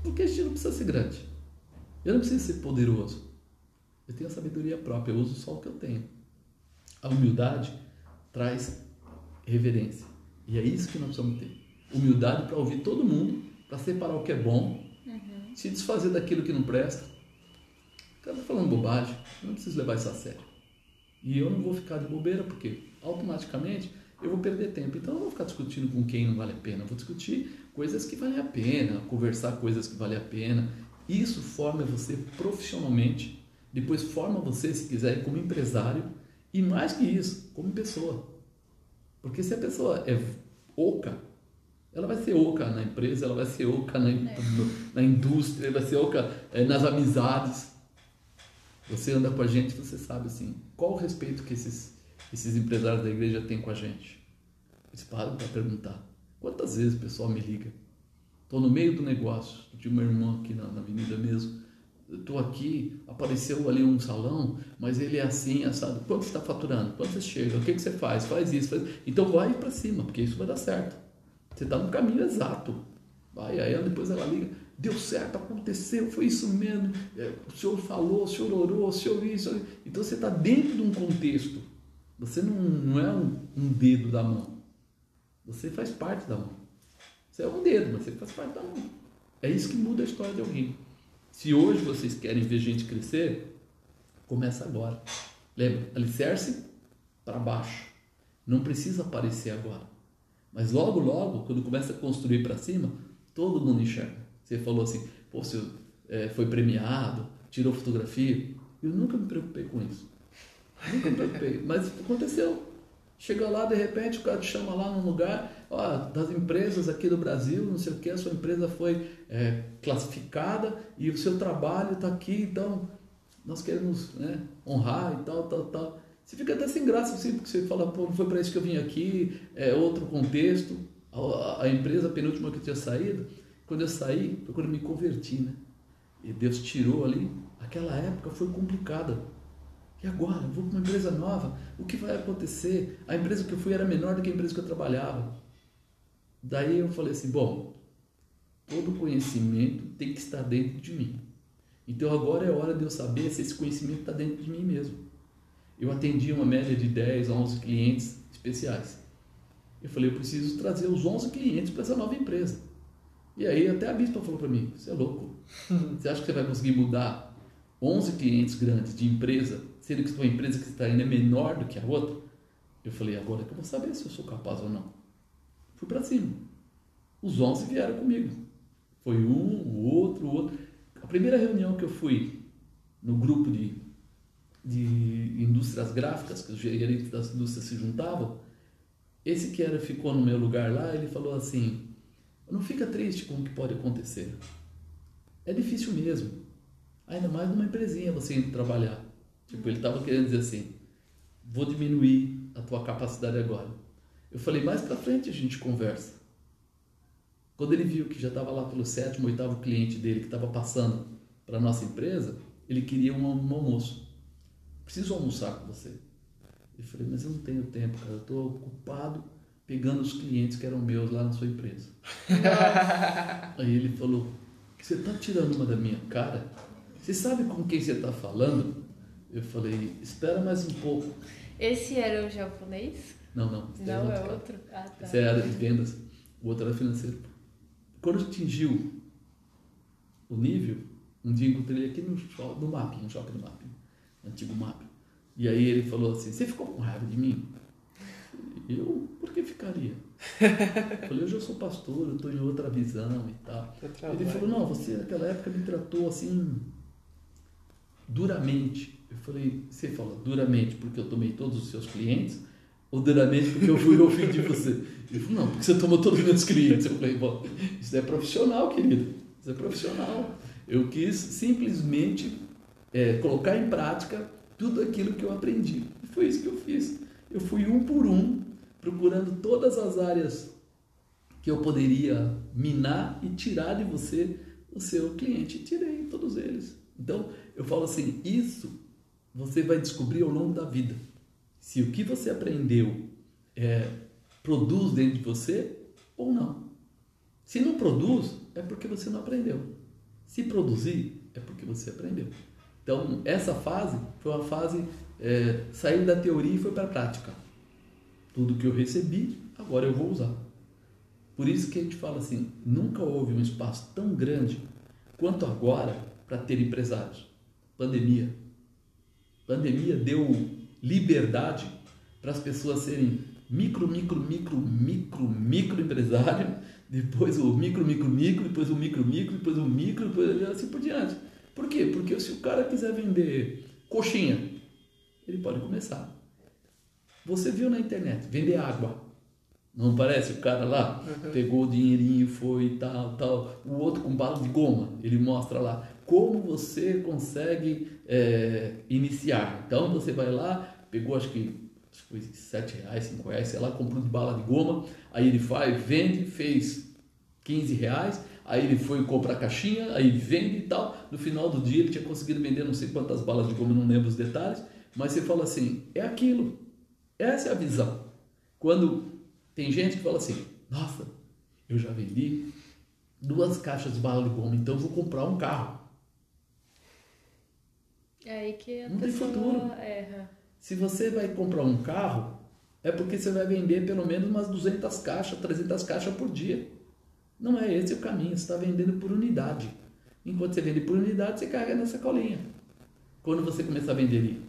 Porque a gente não precisa ser grande. Eu não preciso ser poderoso. Eu tenho a sabedoria própria, eu uso só o que eu tenho. A humildade traz reverência. E é isso que nós precisamos ter. Humildade para ouvir todo mundo, para separar o que é bom, uhum. se desfazer daquilo que não presta. O cara está falando bobagem, eu não preciso levar isso a sério. E eu não vou ficar de bobeira, porque automaticamente eu vou perder tempo. Então eu não vou ficar discutindo com quem não vale a pena. Eu vou discutir coisas que valem a pena, conversar coisas que valem a pena. Isso forma você profissionalmente, depois forma você, se quiser, como empresário e mais que isso, como pessoa. Porque se a pessoa é oca, ela vai ser oca na empresa, ela vai ser oca na, é. na indústria, vai ser oca é, nas amizades. Você anda com a gente, você sabe assim, qual o respeito que esses, esses empresários da igreja têm com a gente. Eles param para perguntar. Quantas vezes o pessoal me liga? Estou no meio do negócio, de uma irmã aqui na, na avenida mesmo. Estou aqui, apareceu ali um salão, mas ele é assim, assado. Quanto você está faturando? Quanto você chega? O que, que você faz? Faz isso. Faz... Então vai para cima, porque isso vai dar certo. Você está no caminho exato. Vai, aí depois ela liga, deu certo, aconteceu, foi isso mesmo. É, o senhor falou, o senhor orou, o senhor isso. Então você está dentro de um contexto. Você não, não é um, um dedo da mão. Você faz parte da mão. Você é um dedo, mas você faz parte da mão. É isso que muda a história de alguém. Se hoje vocês querem ver gente crescer, começa agora. Lembra? Alicerce para baixo. Não precisa aparecer agora. Mas logo, logo, quando começa a construir para cima, todo mundo enxerga. Você falou assim, pô, você é, foi premiado, tirou fotografia. Eu nunca me preocupei com isso. Nunca me preocupei. Mas aconteceu. Chega lá, de repente, o cara te chama lá num lugar, ó, das empresas aqui do Brasil, não sei o que, a sua empresa foi é, classificada e o seu trabalho está aqui, então nós queremos né, honrar e tal, tal, tal. Você fica até sem graça, assim, porque você fala, pô, não foi para isso que eu vim aqui, é outro contexto. A, a empresa penúltima que eu tinha saído, quando eu saí, foi quando eu me converti, né? E Deus tirou ali, aquela época foi complicada e agora? Vou para uma empresa nova. O que vai acontecer? A empresa que eu fui era menor do que a empresa que eu trabalhava. Daí eu falei assim: bom, todo conhecimento tem que estar dentro de mim. Então agora é hora de eu saber se esse conhecimento está dentro de mim mesmo. Eu atendi uma média de 10 a 11 clientes especiais. Eu falei: eu preciso trazer os 11 clientes para essa nova empresa. E aí até a bispa falou para mim: você é louco? Você acha que você vai conseguir mudar 11 clientes grandes de empresa sendo que uma empresa que está indo é menor do que a outra, eu falei, agora que eu vou saber se eu sou capaz ou não. Fui para cima. Os 11 vieram comigo. Foi um, o outro, o outro. A primeira reunião que eu fui no grupo de, de indústrias gráficas, que os gerentes das indústrias se juntavam, esse que era ficou no meu lugar lá, ele falou assim: não fica triste com o que pode acontecer. É difícil mesmo. Ainda mais numa empresinha você indo trabalhar. Tipo, ele estava querendo dizer assim: vou diminuir a tua capacidade agora. Eu falei: mais para frente a gente conversa. Quando ele viu que já estava lá pelo sétimo, oitavo cliente dele que estava passando para nossa empresa, ele queria um, um, almoço. Preciso almoçar com você. Eu falei: mas eu não tenho tempo, cara. Eu estou ocupado pegando os clientes que eram meus lá na sua empresa. Aí ele falou: você está tirando uma da minha cara? Você sabe com quem você está falando? Eu falei, espera mais um pouco. Esse era o japonês? Não, não. Não, é outro. Ah, tá. Esse era de vendas, o outro era financeiro. Quando atingiu o nível, um dia encontrei ele aqui no, no MAP, no shopping do MAP, no antigo MAP. E aí ele falou assim, você ficou com raiva de mim? Eu, por que ficaria? Eu falei, eu já sou pastor, eu estou em outra visão e tal. Ele falou, não, você naquela época me tratou assim, duramente. Eu falei, você fala duramente porque eu tomei todos os seus clientes ou duramente porque eu fui ouvir de você? Ele falou, não, porque você tomou todos os meus clientes. Eu falei, bom, isso é profissional, querido. Isso é profissional. Eu quis simplesmente é, colocar em prática tudo aquilo que eu aprendi. E foi isso que eu fiz. Eu fui um por um, procurando todas as áreas que eu poderia minar e tirar de você o seu cliente. Tirei todos eles. Então, eu falo assim: isso você vai descobrir ao longo da vida. Se o que você aprendeu é, produz dentro de você ou não. Se não produz, é porque você não aprendeu. Se produzir, é porque você aprendeu. Então, essa fase foi uma fase é, saiu da teoria e foi para a prática. Tudo que eu recebi, agora eu vou usar. Por isso que a gente fala assim: nunca houve um espaço tão grande quanto agora para ter empresários. Pandemia. Pandemia deu liberdade para as pessoas serem micro, micro, micro, micro, micro empresário, depois o micro, micro, micro, depois o micro, micro, depois o micro, depois assim por diante. Por quê? Porque se o cara quiser vender coxinha, ele pode começar. Você viu na internet, vender água. Não parece o cara lá uhum. pegou o dinheirinho, foi tal, tal. O outro com bala de goma, ele mostra lá como você consegue é, iniciar. Então você vai lá, pegou acho que foi 7 reais, 5 reais, sei lá, comprou de bala de goma, aí ele faz, vende, fez 15 reais, aí ele foi comprar caixinha, aí vende e tal. No final do dia ele tinha conseguido vender não sei quantas balas de goma, não lembro os detalhes, mas você fala assim, é aquilo. Essa é a visão. Quando tem gente que fala assim, nossa, eu já vendi duas caixas de bala de goma, então vou comprar um carro. É aí que a não tem futuro. erra. Se você vai comprar um carro, é porque você vai vender pelo menos umas 200 caixas, 300 caixas por dia. Não é esse o caminho, você está vendendo por unidade. Enquanto você vende por unidade, você carrega nessa colinha. Quando você começar a vender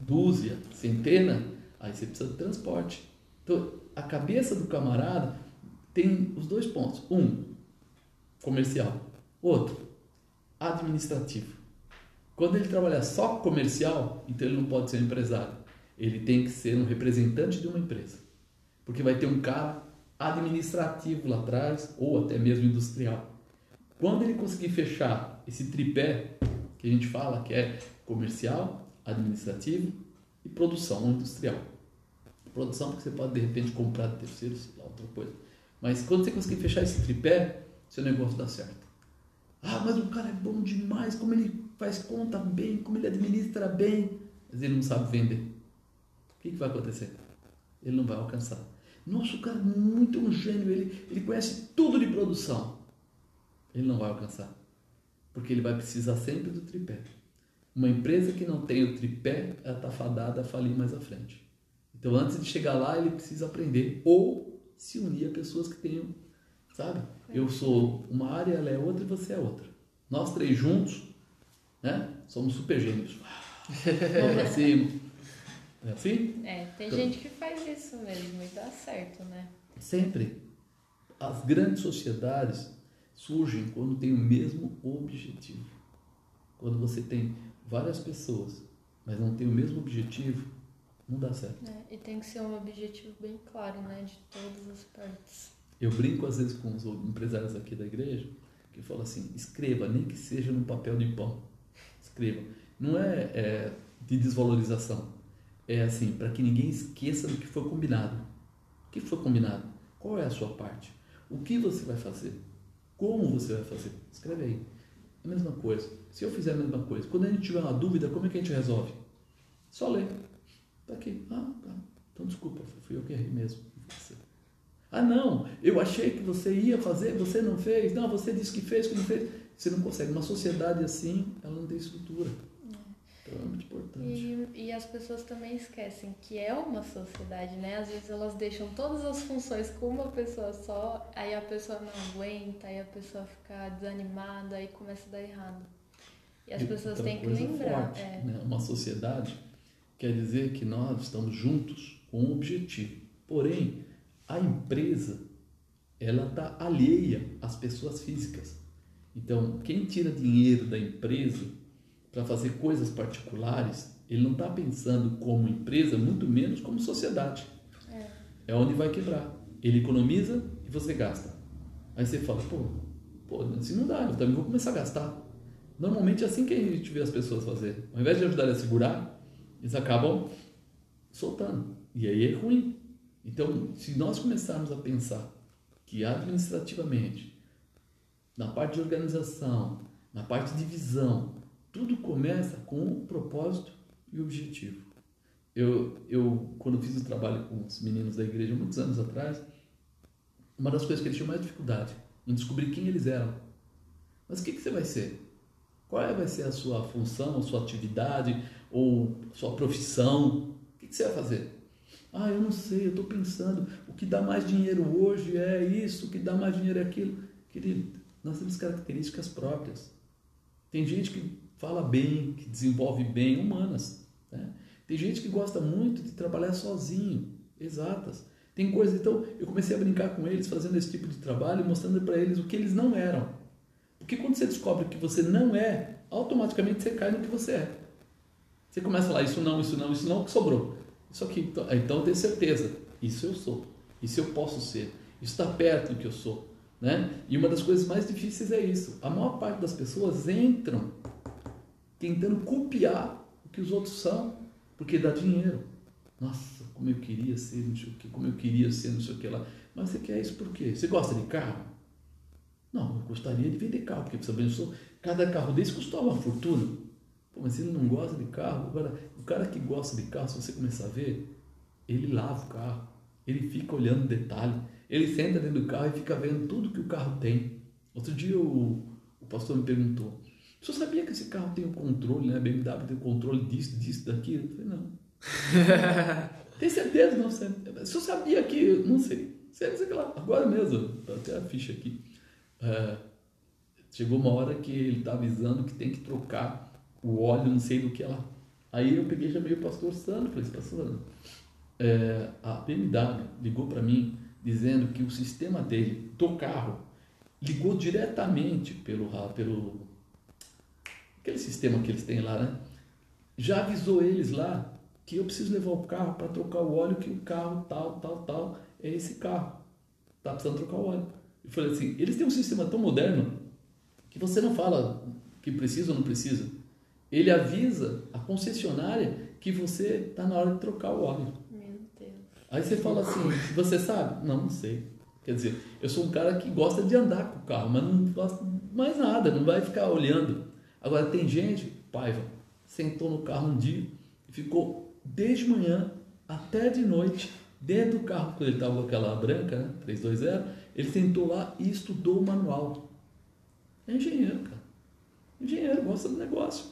dúzia, centena, aí você precisa de transporte. Então, a cabeça do camarada tem os dois pontos. Um, comercial. Outro, administrativo. Quando ele trabalha só comercial, então ele não pode ser um empresário. Ele tem que ser um representante de uma empresa. Porque vai ter um cara administrativo lá atrás, ou até mesmo industrial. Quando ele conseguir fechar esse tripé que a gente fala que é comercial, administrativo e produção industrial. Produção porque você pode de repente comprar de terceiros, outra coisa. Mas quando você conseguir fechar esse tripé, seu negócio dá certo. Ah, mas o cara é bom demais, como ele faz conta bem, como ele administra bem, mas ele não sabe vender. O que, que vai acontecer? Ele não vai alcançar. Nossa, o cara é muito um gênio, ele, ele conhece tudo de produção. Ele não vai alcançar. Porque ele vai precisar sempre do tripé. Uma empresa que não tem o tripé, ela está fadada a falir mais à frente. Então, antes de chegar lá, ele precisa aprender ou se unir a pessoas que tenham, sabe? Eu sou uma área, ela é outra e você é outra. Nós três juntos, né? Somos super gênios. Vamos pra cima. É assim? É, tem então, gente que faz isso mesmo e dá certo, né? Sempre. As grandes sociedades surgem quando tem o mesmo objetivo. Quando você tem várias pessoas, mas não tem o mesmo objetivo, não dá certo. É, e tem que ser um objetivo bem claro, né? De todas as partes. Eu brinco às vezes com os empresários aqui da igreja, que falam assim, escreva, nem que seja no papel de pão. Escreva. Não é, é de desvalorização é assim, para que ninguém esqueça do que foi combinado. O que foi combinado? Qual é a sua parte? O que você vai fazer? Como você vai fazer? Escreve aí. A mesma coisa. Se eu fizer a mesma coisa, quando a gente tiver uma dúvida, como é que a gente resolve? Só ler. Tá aqui. Ah, tá. Então desculpa, fui eu que errei mesmo. Ah, não, eu achei que você ia fazer, você não fez. Não, você disse que fez, que não fez. Você não consegue. Uma sociedade assim, ela não tem estrutura. Então é muito importante. E, e as pessoas também esquecem que é uma sociedade, né? Às vezes elas deixam todas as funções com uma pessoa só, aí a pessoa não aguenta, aí a pessoa fica desanimada, aí começa a dar errado. E as e pessoas têm que lembrar. Forte, é. né? Uma sociedade quer dizer que nós estamos juntos com um objetivo. Porém, a empresa ela está alheia às pessoas físicas. Então, quem tira dinheiro da empresa para fazer coisas particulares, ele não está pensando como empresa, muito menos como sociedade. É. é onde vai quebrar. Ele economiza e você gasta. Aí você fala, pô, pô, assim não dá, eu também vou começar a gastar. Normalmente é assim que a gente vê as pessoas fazer. Ao invés de ajudar a segurar, eles acabam soltando. E aí é ruim. Então, se nós começarmos a pensar que administrativamente, na parte de organização, na parte de visão, tudo começa com um propósito e objetivo. Eu, eu quando fiz o trabalho com os meninos da igreja muitos anos atrás, uma das coisas que eles tinham mais dificuldade em descobrir quem eles eram. Mas o que, que você vai ser? Qual é, vai ser a sua função, a sua atividade ou sua profissão? O que, que você vai fazer? Ah, eu não sei, eu estou pensando, o que dá mais dinheiro hoje é isso, o que dá mais dinheiro é aquilo. Querido, nós temos características próprias. Tem gente que fala bem, que desenvolve bem, humanas. Né? Tem gente que gosta muito de trabalhar sozinho, exatas. Tem coisas, então eu comecei a brincar com eles, fazendo esse tipo de trabalho, mostrando para eles o que eles não eram. Porque quando você descobre que você não é, automaticamente você cai no que você é. Você começa a falar, isso não, isso não, isso não, o que sobrou? Isso aqui, então, então eu tenho certeza, isso eu sou, isso eu posso ser, isso está perto do que eu sou. Né? E uma das coisas mais difíceis é isso. A maior parte das pessoas entram tentando copiar o que os outros são, porque dá dinheiro. Nossa, como eu queria ser, não sei o que, como eu queria ser, não sei o que lá. Mas você quer isso por quê? Você gosta de carro? Não, eu gostaria de vender carro, porque você pensou, cada carro desse custava uma fortuna. Pô, mas ele não gosta de carro. Agora, o cara que gosta de carro, se você começar a ver, ele lava o carro, ele fica olhando detalhe, ele senta dentro do carro e fica vendo tudo que o carro tem. Outro dia o, o pastor me perguntou: o senhor sabia que esse carro tem o controle, né? A BMW tem o controle disso, disso, daquilo? Eu falei: não. tem certeza? Não senhor sabia que. Não sei. Sei, sei lá. Agora mesmo, até a ficha aqui. É, chegou uma hora que ele está avisando que tem que trocar o óleo, não sei do que lá. Aí eu peguei e chamei o pastor Sandro, falei, pastor Sandro, é, a BMW ligou para mim dizendo que o sistema dele, do carro, ligou diretamente pelo, pelo aquele sistema que eles têm lá, né? Já avisou eles lá que eu preciso levar o carro para trocar o óleo, que o carro tal, tal, tal, é esse carro. Tá precisando trocar o óleo. Eu falei assim, eles têm um sistema tão moderno que você não fala que precisa ou não precisa ele avisa a concessionária que você está na hora de trocar o óleo. Aí você fala assim, você sabe? Não, não sei. Quer dizer, eu sou um cara que gosta de andar com o carro, mas não gosta mais nada, não vai ficar olhando. Agora tem gente, Paiva, sentou no carro um dia e ficou desde manhã até de noite dentro do carro, quando ele estava com aquela branca, né, 320, ele sentou lá e estudou o manual. É engenheiro, cara. Engenheiro, gosta do negócio.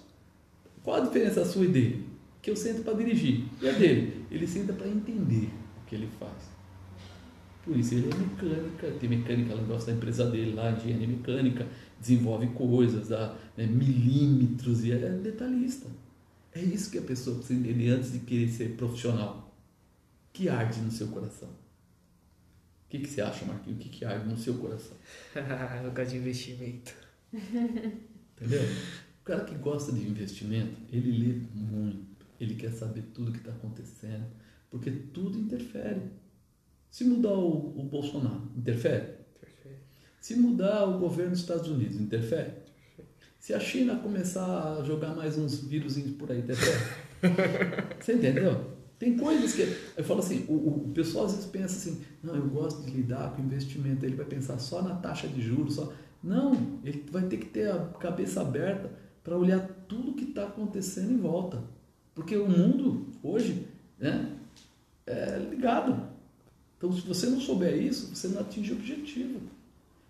Qual a diferença sua e dele? Que eu sento para dirigir. E a dele? Ele senta para entender que ele faz. Por isso ele é mecânica, tem mecânica, ela gosta da empresa dele lá, engenharia mecânica, desenvolve coisas a né, milímetros e é detalhista. É isso que a pessoa precisa entender antes de querer ser profissional. Que arde no seu coração? O que, que você acha, Marquinhos? O que, que arde no seu coração? eu gosto de investimento. Entendeu? O cara que gosta de investimento, ele lê muito, ele quer saber tudo o que está acontecendo, porque tudo interfere. Se mudar o, o Bolsonaro, interfere? interfere? Se mudar o governo dos Estados Unidos, interfere? interfere? Se a China começar a jogar mais uns vírus por aí, interfere? Você entendeu? Tem coisas que. Eu falo assim: o, o pessoal às vezes pensa assim, não, eu gosto de lidar com investimento, ele vai pensar só na taxa de juros, só. Não, ele vai ter que ter a cabeça aberta para olhar tudo que está acontecendo em volta. Porque o mundo hoje né, é ligado. Então, se você não souber isso, você não atinge o objetivo.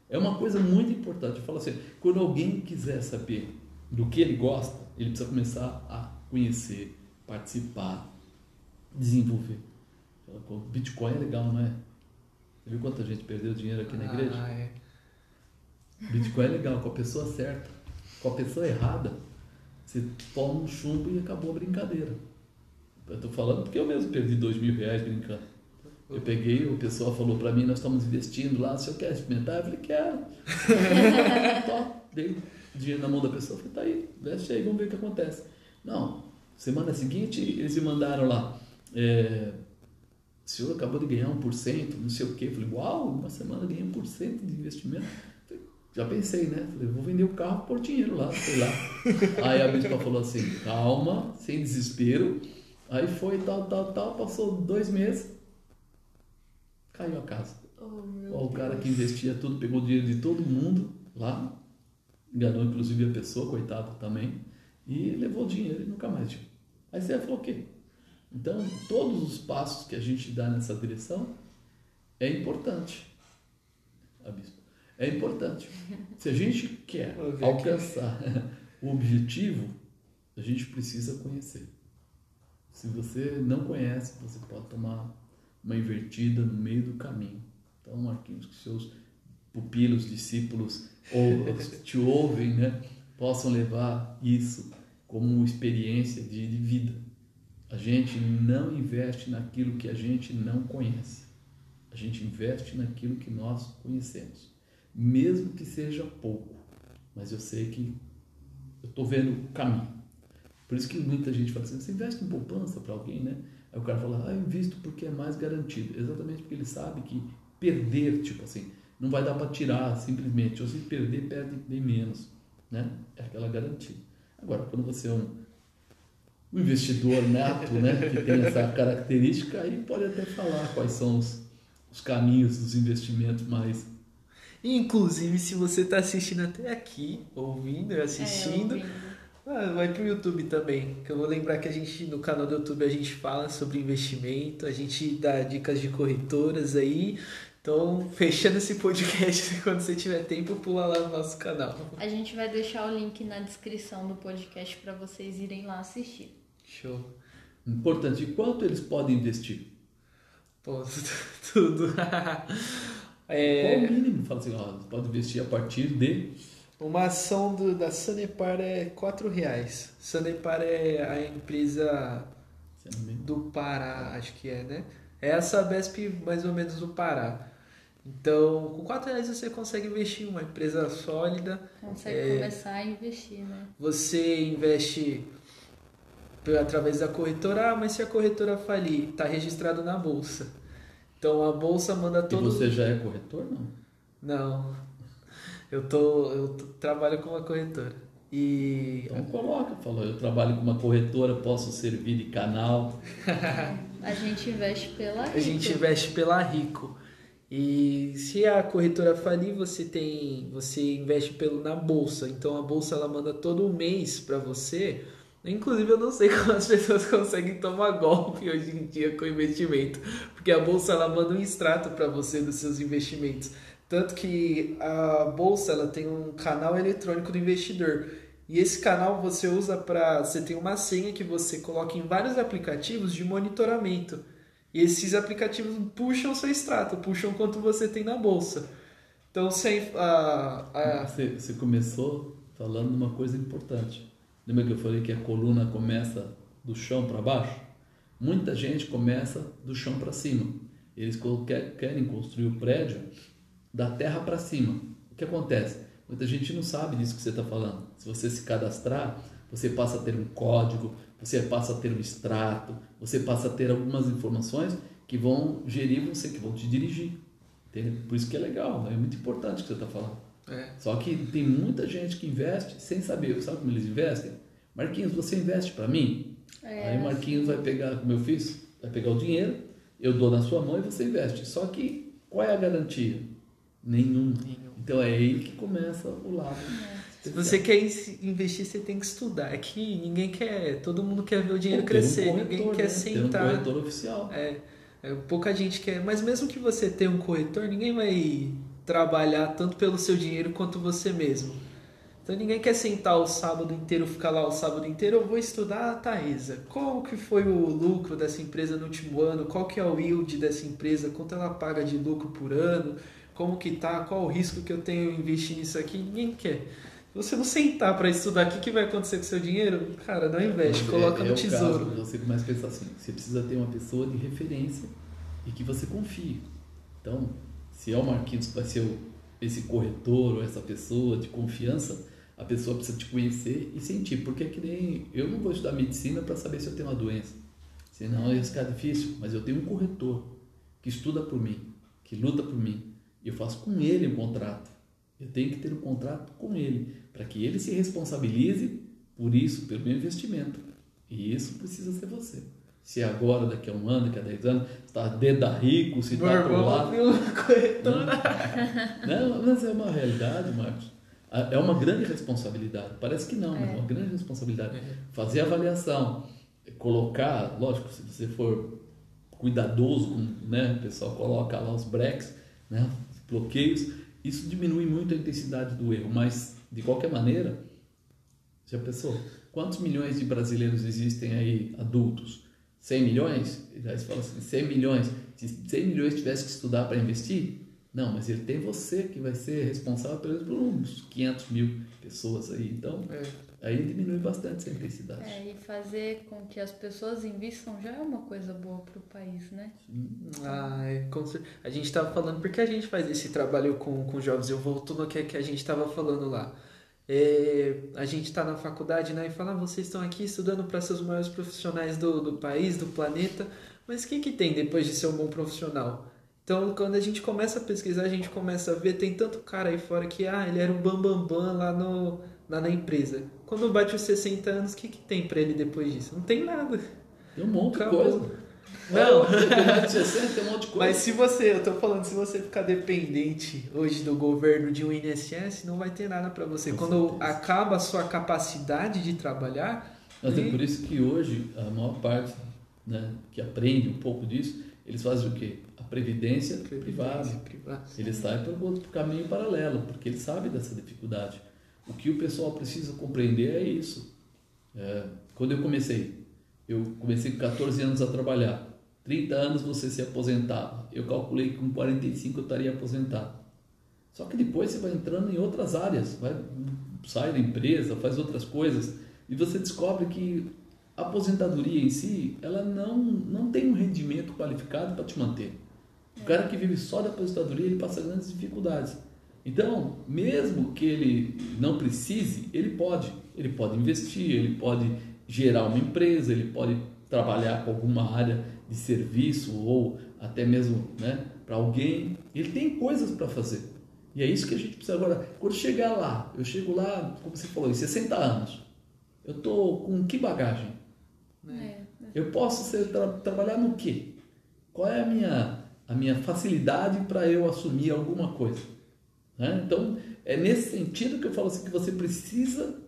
É uma coisa muito importante. Eu falo assim: quando alguém quiser saber do que ele gosta, ele precisa começar a conhecer, participar, desenvolver. Bitcoin é legal, não é? Você viu quanta gente perdeu dinheiro aqui na igreja? Ah, é. Bitcoin é legal, com a pessoa certa com a pessoa errada, você toma um chumbo e acabou a brincadeira. Eu estou falando porque eu mesmo perdi dois mil reais brincando. Eu peguei, o pessoal falou para mim, nós estamos investindo lá, se eu quer experimentar? Eu falei, quero. Tó, dei dinheiro na mão da pessoa, falei, tá aí, veste aí, vamos ver o que acontece. Não, semana seguinte eles me mandaram lá, é, o senhor acabou de ganhar 1%, não sei o quê. Eu falei, uau, uma semana ganhei 1% de investimento. Já pensei, né? Falei, vou vender o carro por dinheiro lá, sei lá. Aí a bispa falou assim, calma, sem desespero, Aí foi tal, tal, tal, passou dois meses, caiu a casa. Oh, o cara Deus. que investia tudo, pegou o dinheiro de todo mundo lá, enganou inclusive a pessoa, coitado também, e levou o dinheiro e nunca mais viu. Aí você falou o quê? Então, todos os passos que a gente dá nessa direção é importante. Bispo, É importante. Se a gente quer alcançar o objetivo, a gente precisa conhecer. Se você não conhece, você pode tomar uma invertida no meio do caminho. Então, Marquinhos, que seus pupilos, discípulos ou te ouvem, né, possam levar isso como experiência de, de vida. A gente não investe naquilo que a gente não conhece. A gente investe naquilo que nós conhecemos, mesmo que seja pouco. Mas eu sei que eu estou vendo o caminho. Por isso que muita gente fala assim: você investe em poupança para alguém, né? Aí o cara fala: ah, eu invisto porque é mais garantido. Exatamente porque ele sabe que perder, tipo assim, não vai dar para tirar simplesmente. Ou se perder, perde bem menos, né? É aquela garantia. Agora, quando você é um, um investidor nato, né, que tem essa característica, aí pode até falar quais são os, os caminhos dos investimentos mais. Inclusive, se você está assistindo até aqui, ouvindo e É, assistindo, ouvindo. Ah, vai pro YouTube também. Que eu vou lembrar que a gente, no canal do YouTube, a gente fala sobre investimento, a gente dá dicas de corretoras aí. Então, fechando esse podcast, quando você tiver tempo, pula lá no nosso canal. A gente vai deixar o link na descrição do podcast para vocês irem lá assistir. Show. Importante, e quanto eles podem investir? Pô, tudo. Qual É, o mínimo? Fala assim, ó, pode investir a partir de. Uma ação do, da Sanepar é 4 reais. Sanepar é a empresa do Pará, acho que é, né? É a Sabesp mais ou menos do Pará. Então, com 4 reais você consegue investir em uma empresa sólida. Consegue É. começar a investir, né? Você investe através da corretora, ah, mas se a corretora falir, está registrado na bolsa. Então a bolsa manda E todo. você já é corretor? Não. Não. Eu tô, eu tô- trabalho com uma corretora. E Então coloca, falou, eu trabalho com uma corretora, posso servir de canal. A gente investe pela a gente Rico. investe pela Rico. E se a corretora falir, você tem, você investe pelo na bolsa. Então a bolsa ela manda todo mês para você. Inclusive eu não sei como as pessoas conseguem tomar golpe hoje em dia com investimento, porque a bolsa ela manda um extrato para você dos seus investimentos. Tanto que a bolsa ela tem um canal eletrônico do investidor. E esse canal você usa para. Você tem uma senha que você coloca em vários aplicativos de monitoramento. E esses aplicativos puxam seu extrato, puxam quanto você tem na bolsa. Então, sem a, a, Você, você começou falando uma coisa importante. Lembra que eu falei que a coluna começa do chão para baixo? Muita gente começa do chão para cima. Eles querem construir o prédio da terra para cima. O que acontece? Muita gente não sabe disso que você está falando. Se você se cadastrar, você passa a ter um código, você passa a ter um extrato, você passa a ter algumas informações que vão gerir você, que vão te dirigir. Entende? Por isso que é legal, é muito importante o que você está falando. é, Só que tem muita gente que investe sem saber. Sabe como eles investem? Marquinhos, você investe para mim? É, Aí Marquinhos vai pegar, como eu fiz, vai pegar o dinheiro, eu dou na sua mão e você investe. Só que qual é a garantia? Nenhum. Nenhum. Então é aí que começa o lado. se você quer in- investir, você tem que estudar. É que ninguém quer. Todo mundo quer ver o dinheiro Ou ter um crescer, corretor, ninguém né? quer Ter sentar. um corretor oficial. É, é, pouca gente quer, mas mesmo que você tenha um corretor, ninguém vai trabalhar tanto pelo seu dinheiro quanto você mesmo. Então ninguém quer sentar o sábado inteiro, ficar lá o sábado inteiro, eu vou estudar a Taesa. Qual que foi o lucro dessa empresa no último ano? Qual que é o yield dessa empresa? Quanto ela paga de lucro por ano? Como que tá? Qual o risco que eu tenho em investir nisso aqui? Ninguém quer. Se você não sentar para estudar, o que, que vai acontecer com o seu dinheiro? Cara, não investe, Mas coloca é, no é o tesouro. Caso, você começa a pensar assim, você precisa ter uma pessoa de referência e que você confie. Então, se é o Marquinhos que vai ser esse corretor ou essa pessoa de confiança, a pessoa precisa te conhecer e sentir. Porque é que nem eu não vou estudar medicina para saber se eu tenho uma doença. Senão ia ficar difícil. Mas eu tenho um corretor que estuda por mim, que luta por mim. E eu faço com ele um contrato. Eu tenho que ter um contrato com ele, para que ele se responsabilize por isso, pelo meu investimento. E isso precisa ser você. Se é agora, daqui a um ano, daqui a dez anos, está dentro da rico, se está pro lado. corretora. Não, mas é uma realidade, Marcos. É uma grande responsabilidade. Parece que não, é, é uma grande responsabilidade. É. Fazer avaliação, colocar, lógico, se você for cuidadoso, né, o pessoal coloca lá os breaks, né, bloqueios, isso diminui muito a intensidade do erro, mas de qualquer maneira, já pensou? Quantos milhões de brasileiros existem aí adultos? 100 milhões? Aí você fala assim, 100 milhões. Se 100 milhões tivesse que estudar para investir, não, mas ele tem você que vai ser responsável pelo por uns 500 mil pessoas aí. Então, é. Aí diminui bastante essa intensidade. É, e fazer com que as pessoas invistam já é uma coisa boa para o país, né? Ah, é, a gente estava falando, porque a gente faz esse trabalho com, com jovens, eu volto no que, que a gente estava falando lá. É, a gente está na faculdade né, e fala, ah, vocês estão aqui estudando para ser os maiores profissionais do, do país, do planeta, mas o que, que tem depois de ser um bom profissional? Então, quando a gente começa a pesquisar, a gente começa a ver, tem tanto cara aí fora que, ah, ele era um bambambam bam, bam lá, no, lá na empresa. Quando bate os 60 anos, o que, que tem para ele depois disso? Não tem nada. Tem um monte de coisa. Não, tem 60, tem um monte de coisa. Mas se você, eu tô falando, se você ficar dependente hoje do governo de um INSS, não vai ter nada para você. Com Quando certeza. acaba a sua capacidade de trabalhar. Mas e... é por isso que hoje a maior parte né, que aprende um pouco disso, eles fazem o quê? previdência, privada. privada. Ele sai para outro caminho paralelo, porque ele sabe dessa dificuldade. O que o pessoal precisa compreender é isso. É, quando eu comecei, eu comecei com 14 anos a trabalhar. 30 anos você se aposentava. Eu calculei que com 45 eu estaria aposentado. Só que depois você vai entrando em outras áreas, vai, sai da empresa, faz outras coisas e você descobre que a aposentadoria em si, ela não, não tem um rendimento qualificado para te manter. O cara que vive só da aposentadoria, ele passa grandes dificuldades. Então, mesmo que ele não precise, ele pode. Ele pode investir, ele pode gerar uma empresa, ele pode trabalhar com alguma área de serviço ou até mesmo né, para alguém. Ele tem coisas para fazer. E é isso que a gente precisa agora. Quando chegar lá, eu chego lá, como você falou, em 60 anos, eu estou com que bagagem? É. Eu posso ser, tra trabalhar no quê? Qual é a minha a minha facilidade para eu assumir alguma coisa. Né? Então, é nesse sentido que eu falo assim que você precisa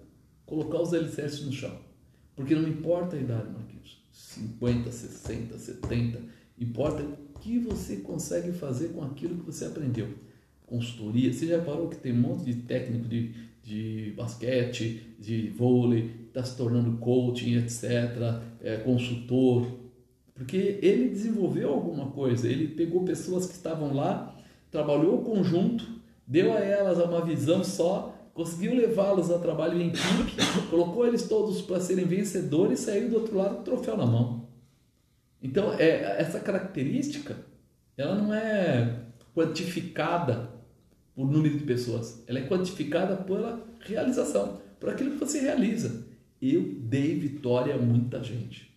colocar os alicerces no chão. Porque não importa a idade, Marquinhos, 50, 60, 70, importa o que você consegue fazer com aquilo que você aprendeu. Consultoria, você já parou que tem um monte de técnico de, de basquete, de vôlei, está se tornando coaching, etc., é, consultor, porque ele desenvolveu alguma coisa, ele pegou pessoas que estavam lá, trabalhou o conjunto, deu a elas uma visão só, conseguiu levá-los a trabalho em equipe, colocou eles todos para serem vencedores e saiu do outro lado com o troféu na mão. Então, é, essa característica, ela não é quantificada por número de pessoas, ela é quantificada pela realização, por aquilo que você realiza. Eu dei vitória a muita gente.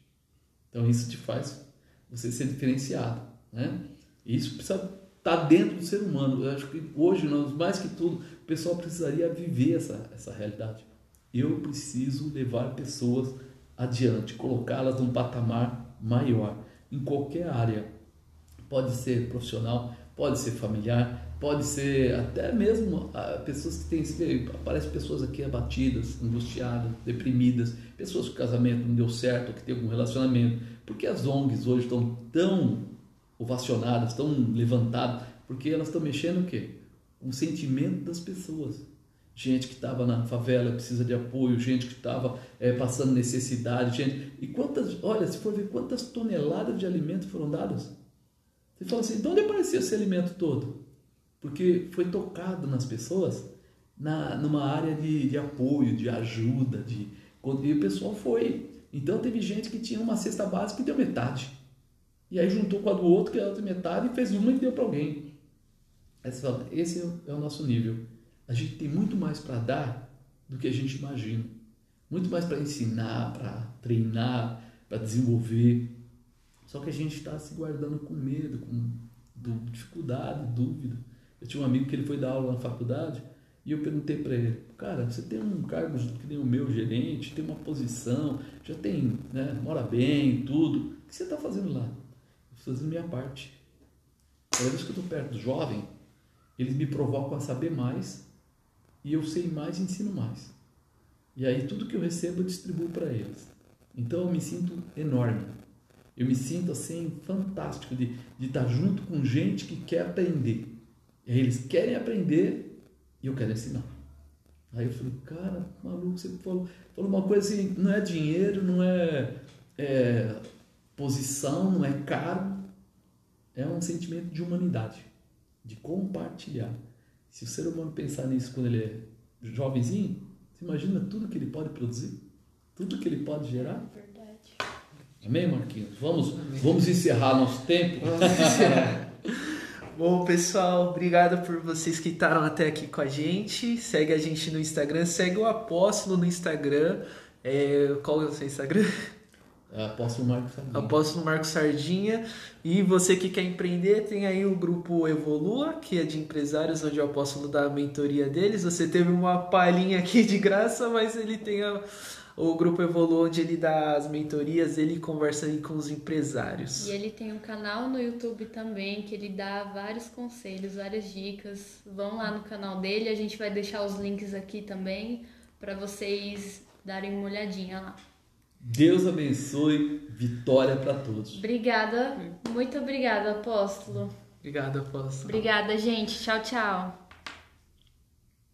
Então isso te faz você ser diferenciado, né? Isso precisa estar tá dentro do ser humano. Eu acho que hoje, nós, mais que tudo, o pessoal precisaria viver essa, essa realidade. Eu preciso levar pessoas adiante, colocá-las num patamar maior, em qualquer área. Pode ser profissional, pode ser familiar, pode ser até mesmo ah, pessoas que têm. Aparecem pessoas aqui abatidas, angustiadas, deprimidas, pessoas que o casamento não deu certo, que tem algum relacionamento. Porque as ONGs hoje estão tão ovacionadas, tão levantadas? Porque elas estão mexendo o quê? O sentimento das pessoas. Gente que estava na favela precisa de apoio, gente que estava é, passando necessidade, gente. E quantas, olha, se for ver quantas toneladas de alimento foram dadas, você fala assim, de onde apareceu esse alimento todo? Porque foi tocado nas pessoas na, numa área de, de apoio, de ajuda, de, e o pessoal foi. Então teve gente que tinha uma cesta básica e deu metade. E aí juntou com a do outro, que é a outra metade, e fez uma e deu para alguém. Esse é o nosso nível. A gente tem muito mais para dar do que a gente imagina. Muito mais para ensinar, para treinar, para desenvolver. Só que a gente está se guardando com medo, com dificuldade, dúvida. Eu tinha um amigo que ele foi dar aula na faculdade E eu perguntei para ele, cara, você tem um cargo que nem o meu gerente, tem uma posição, já tem, né, mora bem, tudo. O que você está fazendo lá? Estou fazendo minha parte. Cada vez que eu estou perto do jovem, eles me provocam a saber mais e eu sei mais e ensino mais. E aí tudo que eu recebo eu distribuo para eles. Então eu me sinto enorme. Eu me sinto assim fantástico de, de estar junto com gente que quer aprender. E aí eles querem aprender e eu quero ensinar. Aí eu falei, cara, maluco, você falou, falou uma coisa assim, não é dinheiro, não é, é posição, não é caro, é um sentimento de humanidade, de compartilhar. Se o ser humano pensar nisso quando ele é jovenzinho, você imagina tudo que ele pode produzir, tudo que ele pode gerar. Verdade. Amém, Marquinhos? Vamos, vamos encerrar nosso tempo. Vamos encerrar. Bom, pessoal, obrigado por vocês que estaram até aqui com a gente. Segue a gente no Instagram, segue o Apóstolo no Instagram. É, qual é o seu Instagram? É Apóstolo Marcos Sardinha. Apóstolo Marcos Sardinha. E você que quer empreender, tem aí o grupo Evolua, que é de empresários, onde o apóstolo dá a mentoria deles. Você teve uma palhinha aqui de graça, mas ele tem a o grupo Evolua, onde ele dá as mentorias, ele conversa aí com os empresários. E ele tem um canal no YouTube também, que ele dá vários conselhos, várias dicas. Vão lá no canal dele, a gente vai deixar os links aqui também para vocês darem uma olhadinha lá. Deus abençoe, vitória para todos. Obrigada, muito obrigada, apóstolo. Obrigado, apóstolo. Obrigada, gente. Tchau, tchau.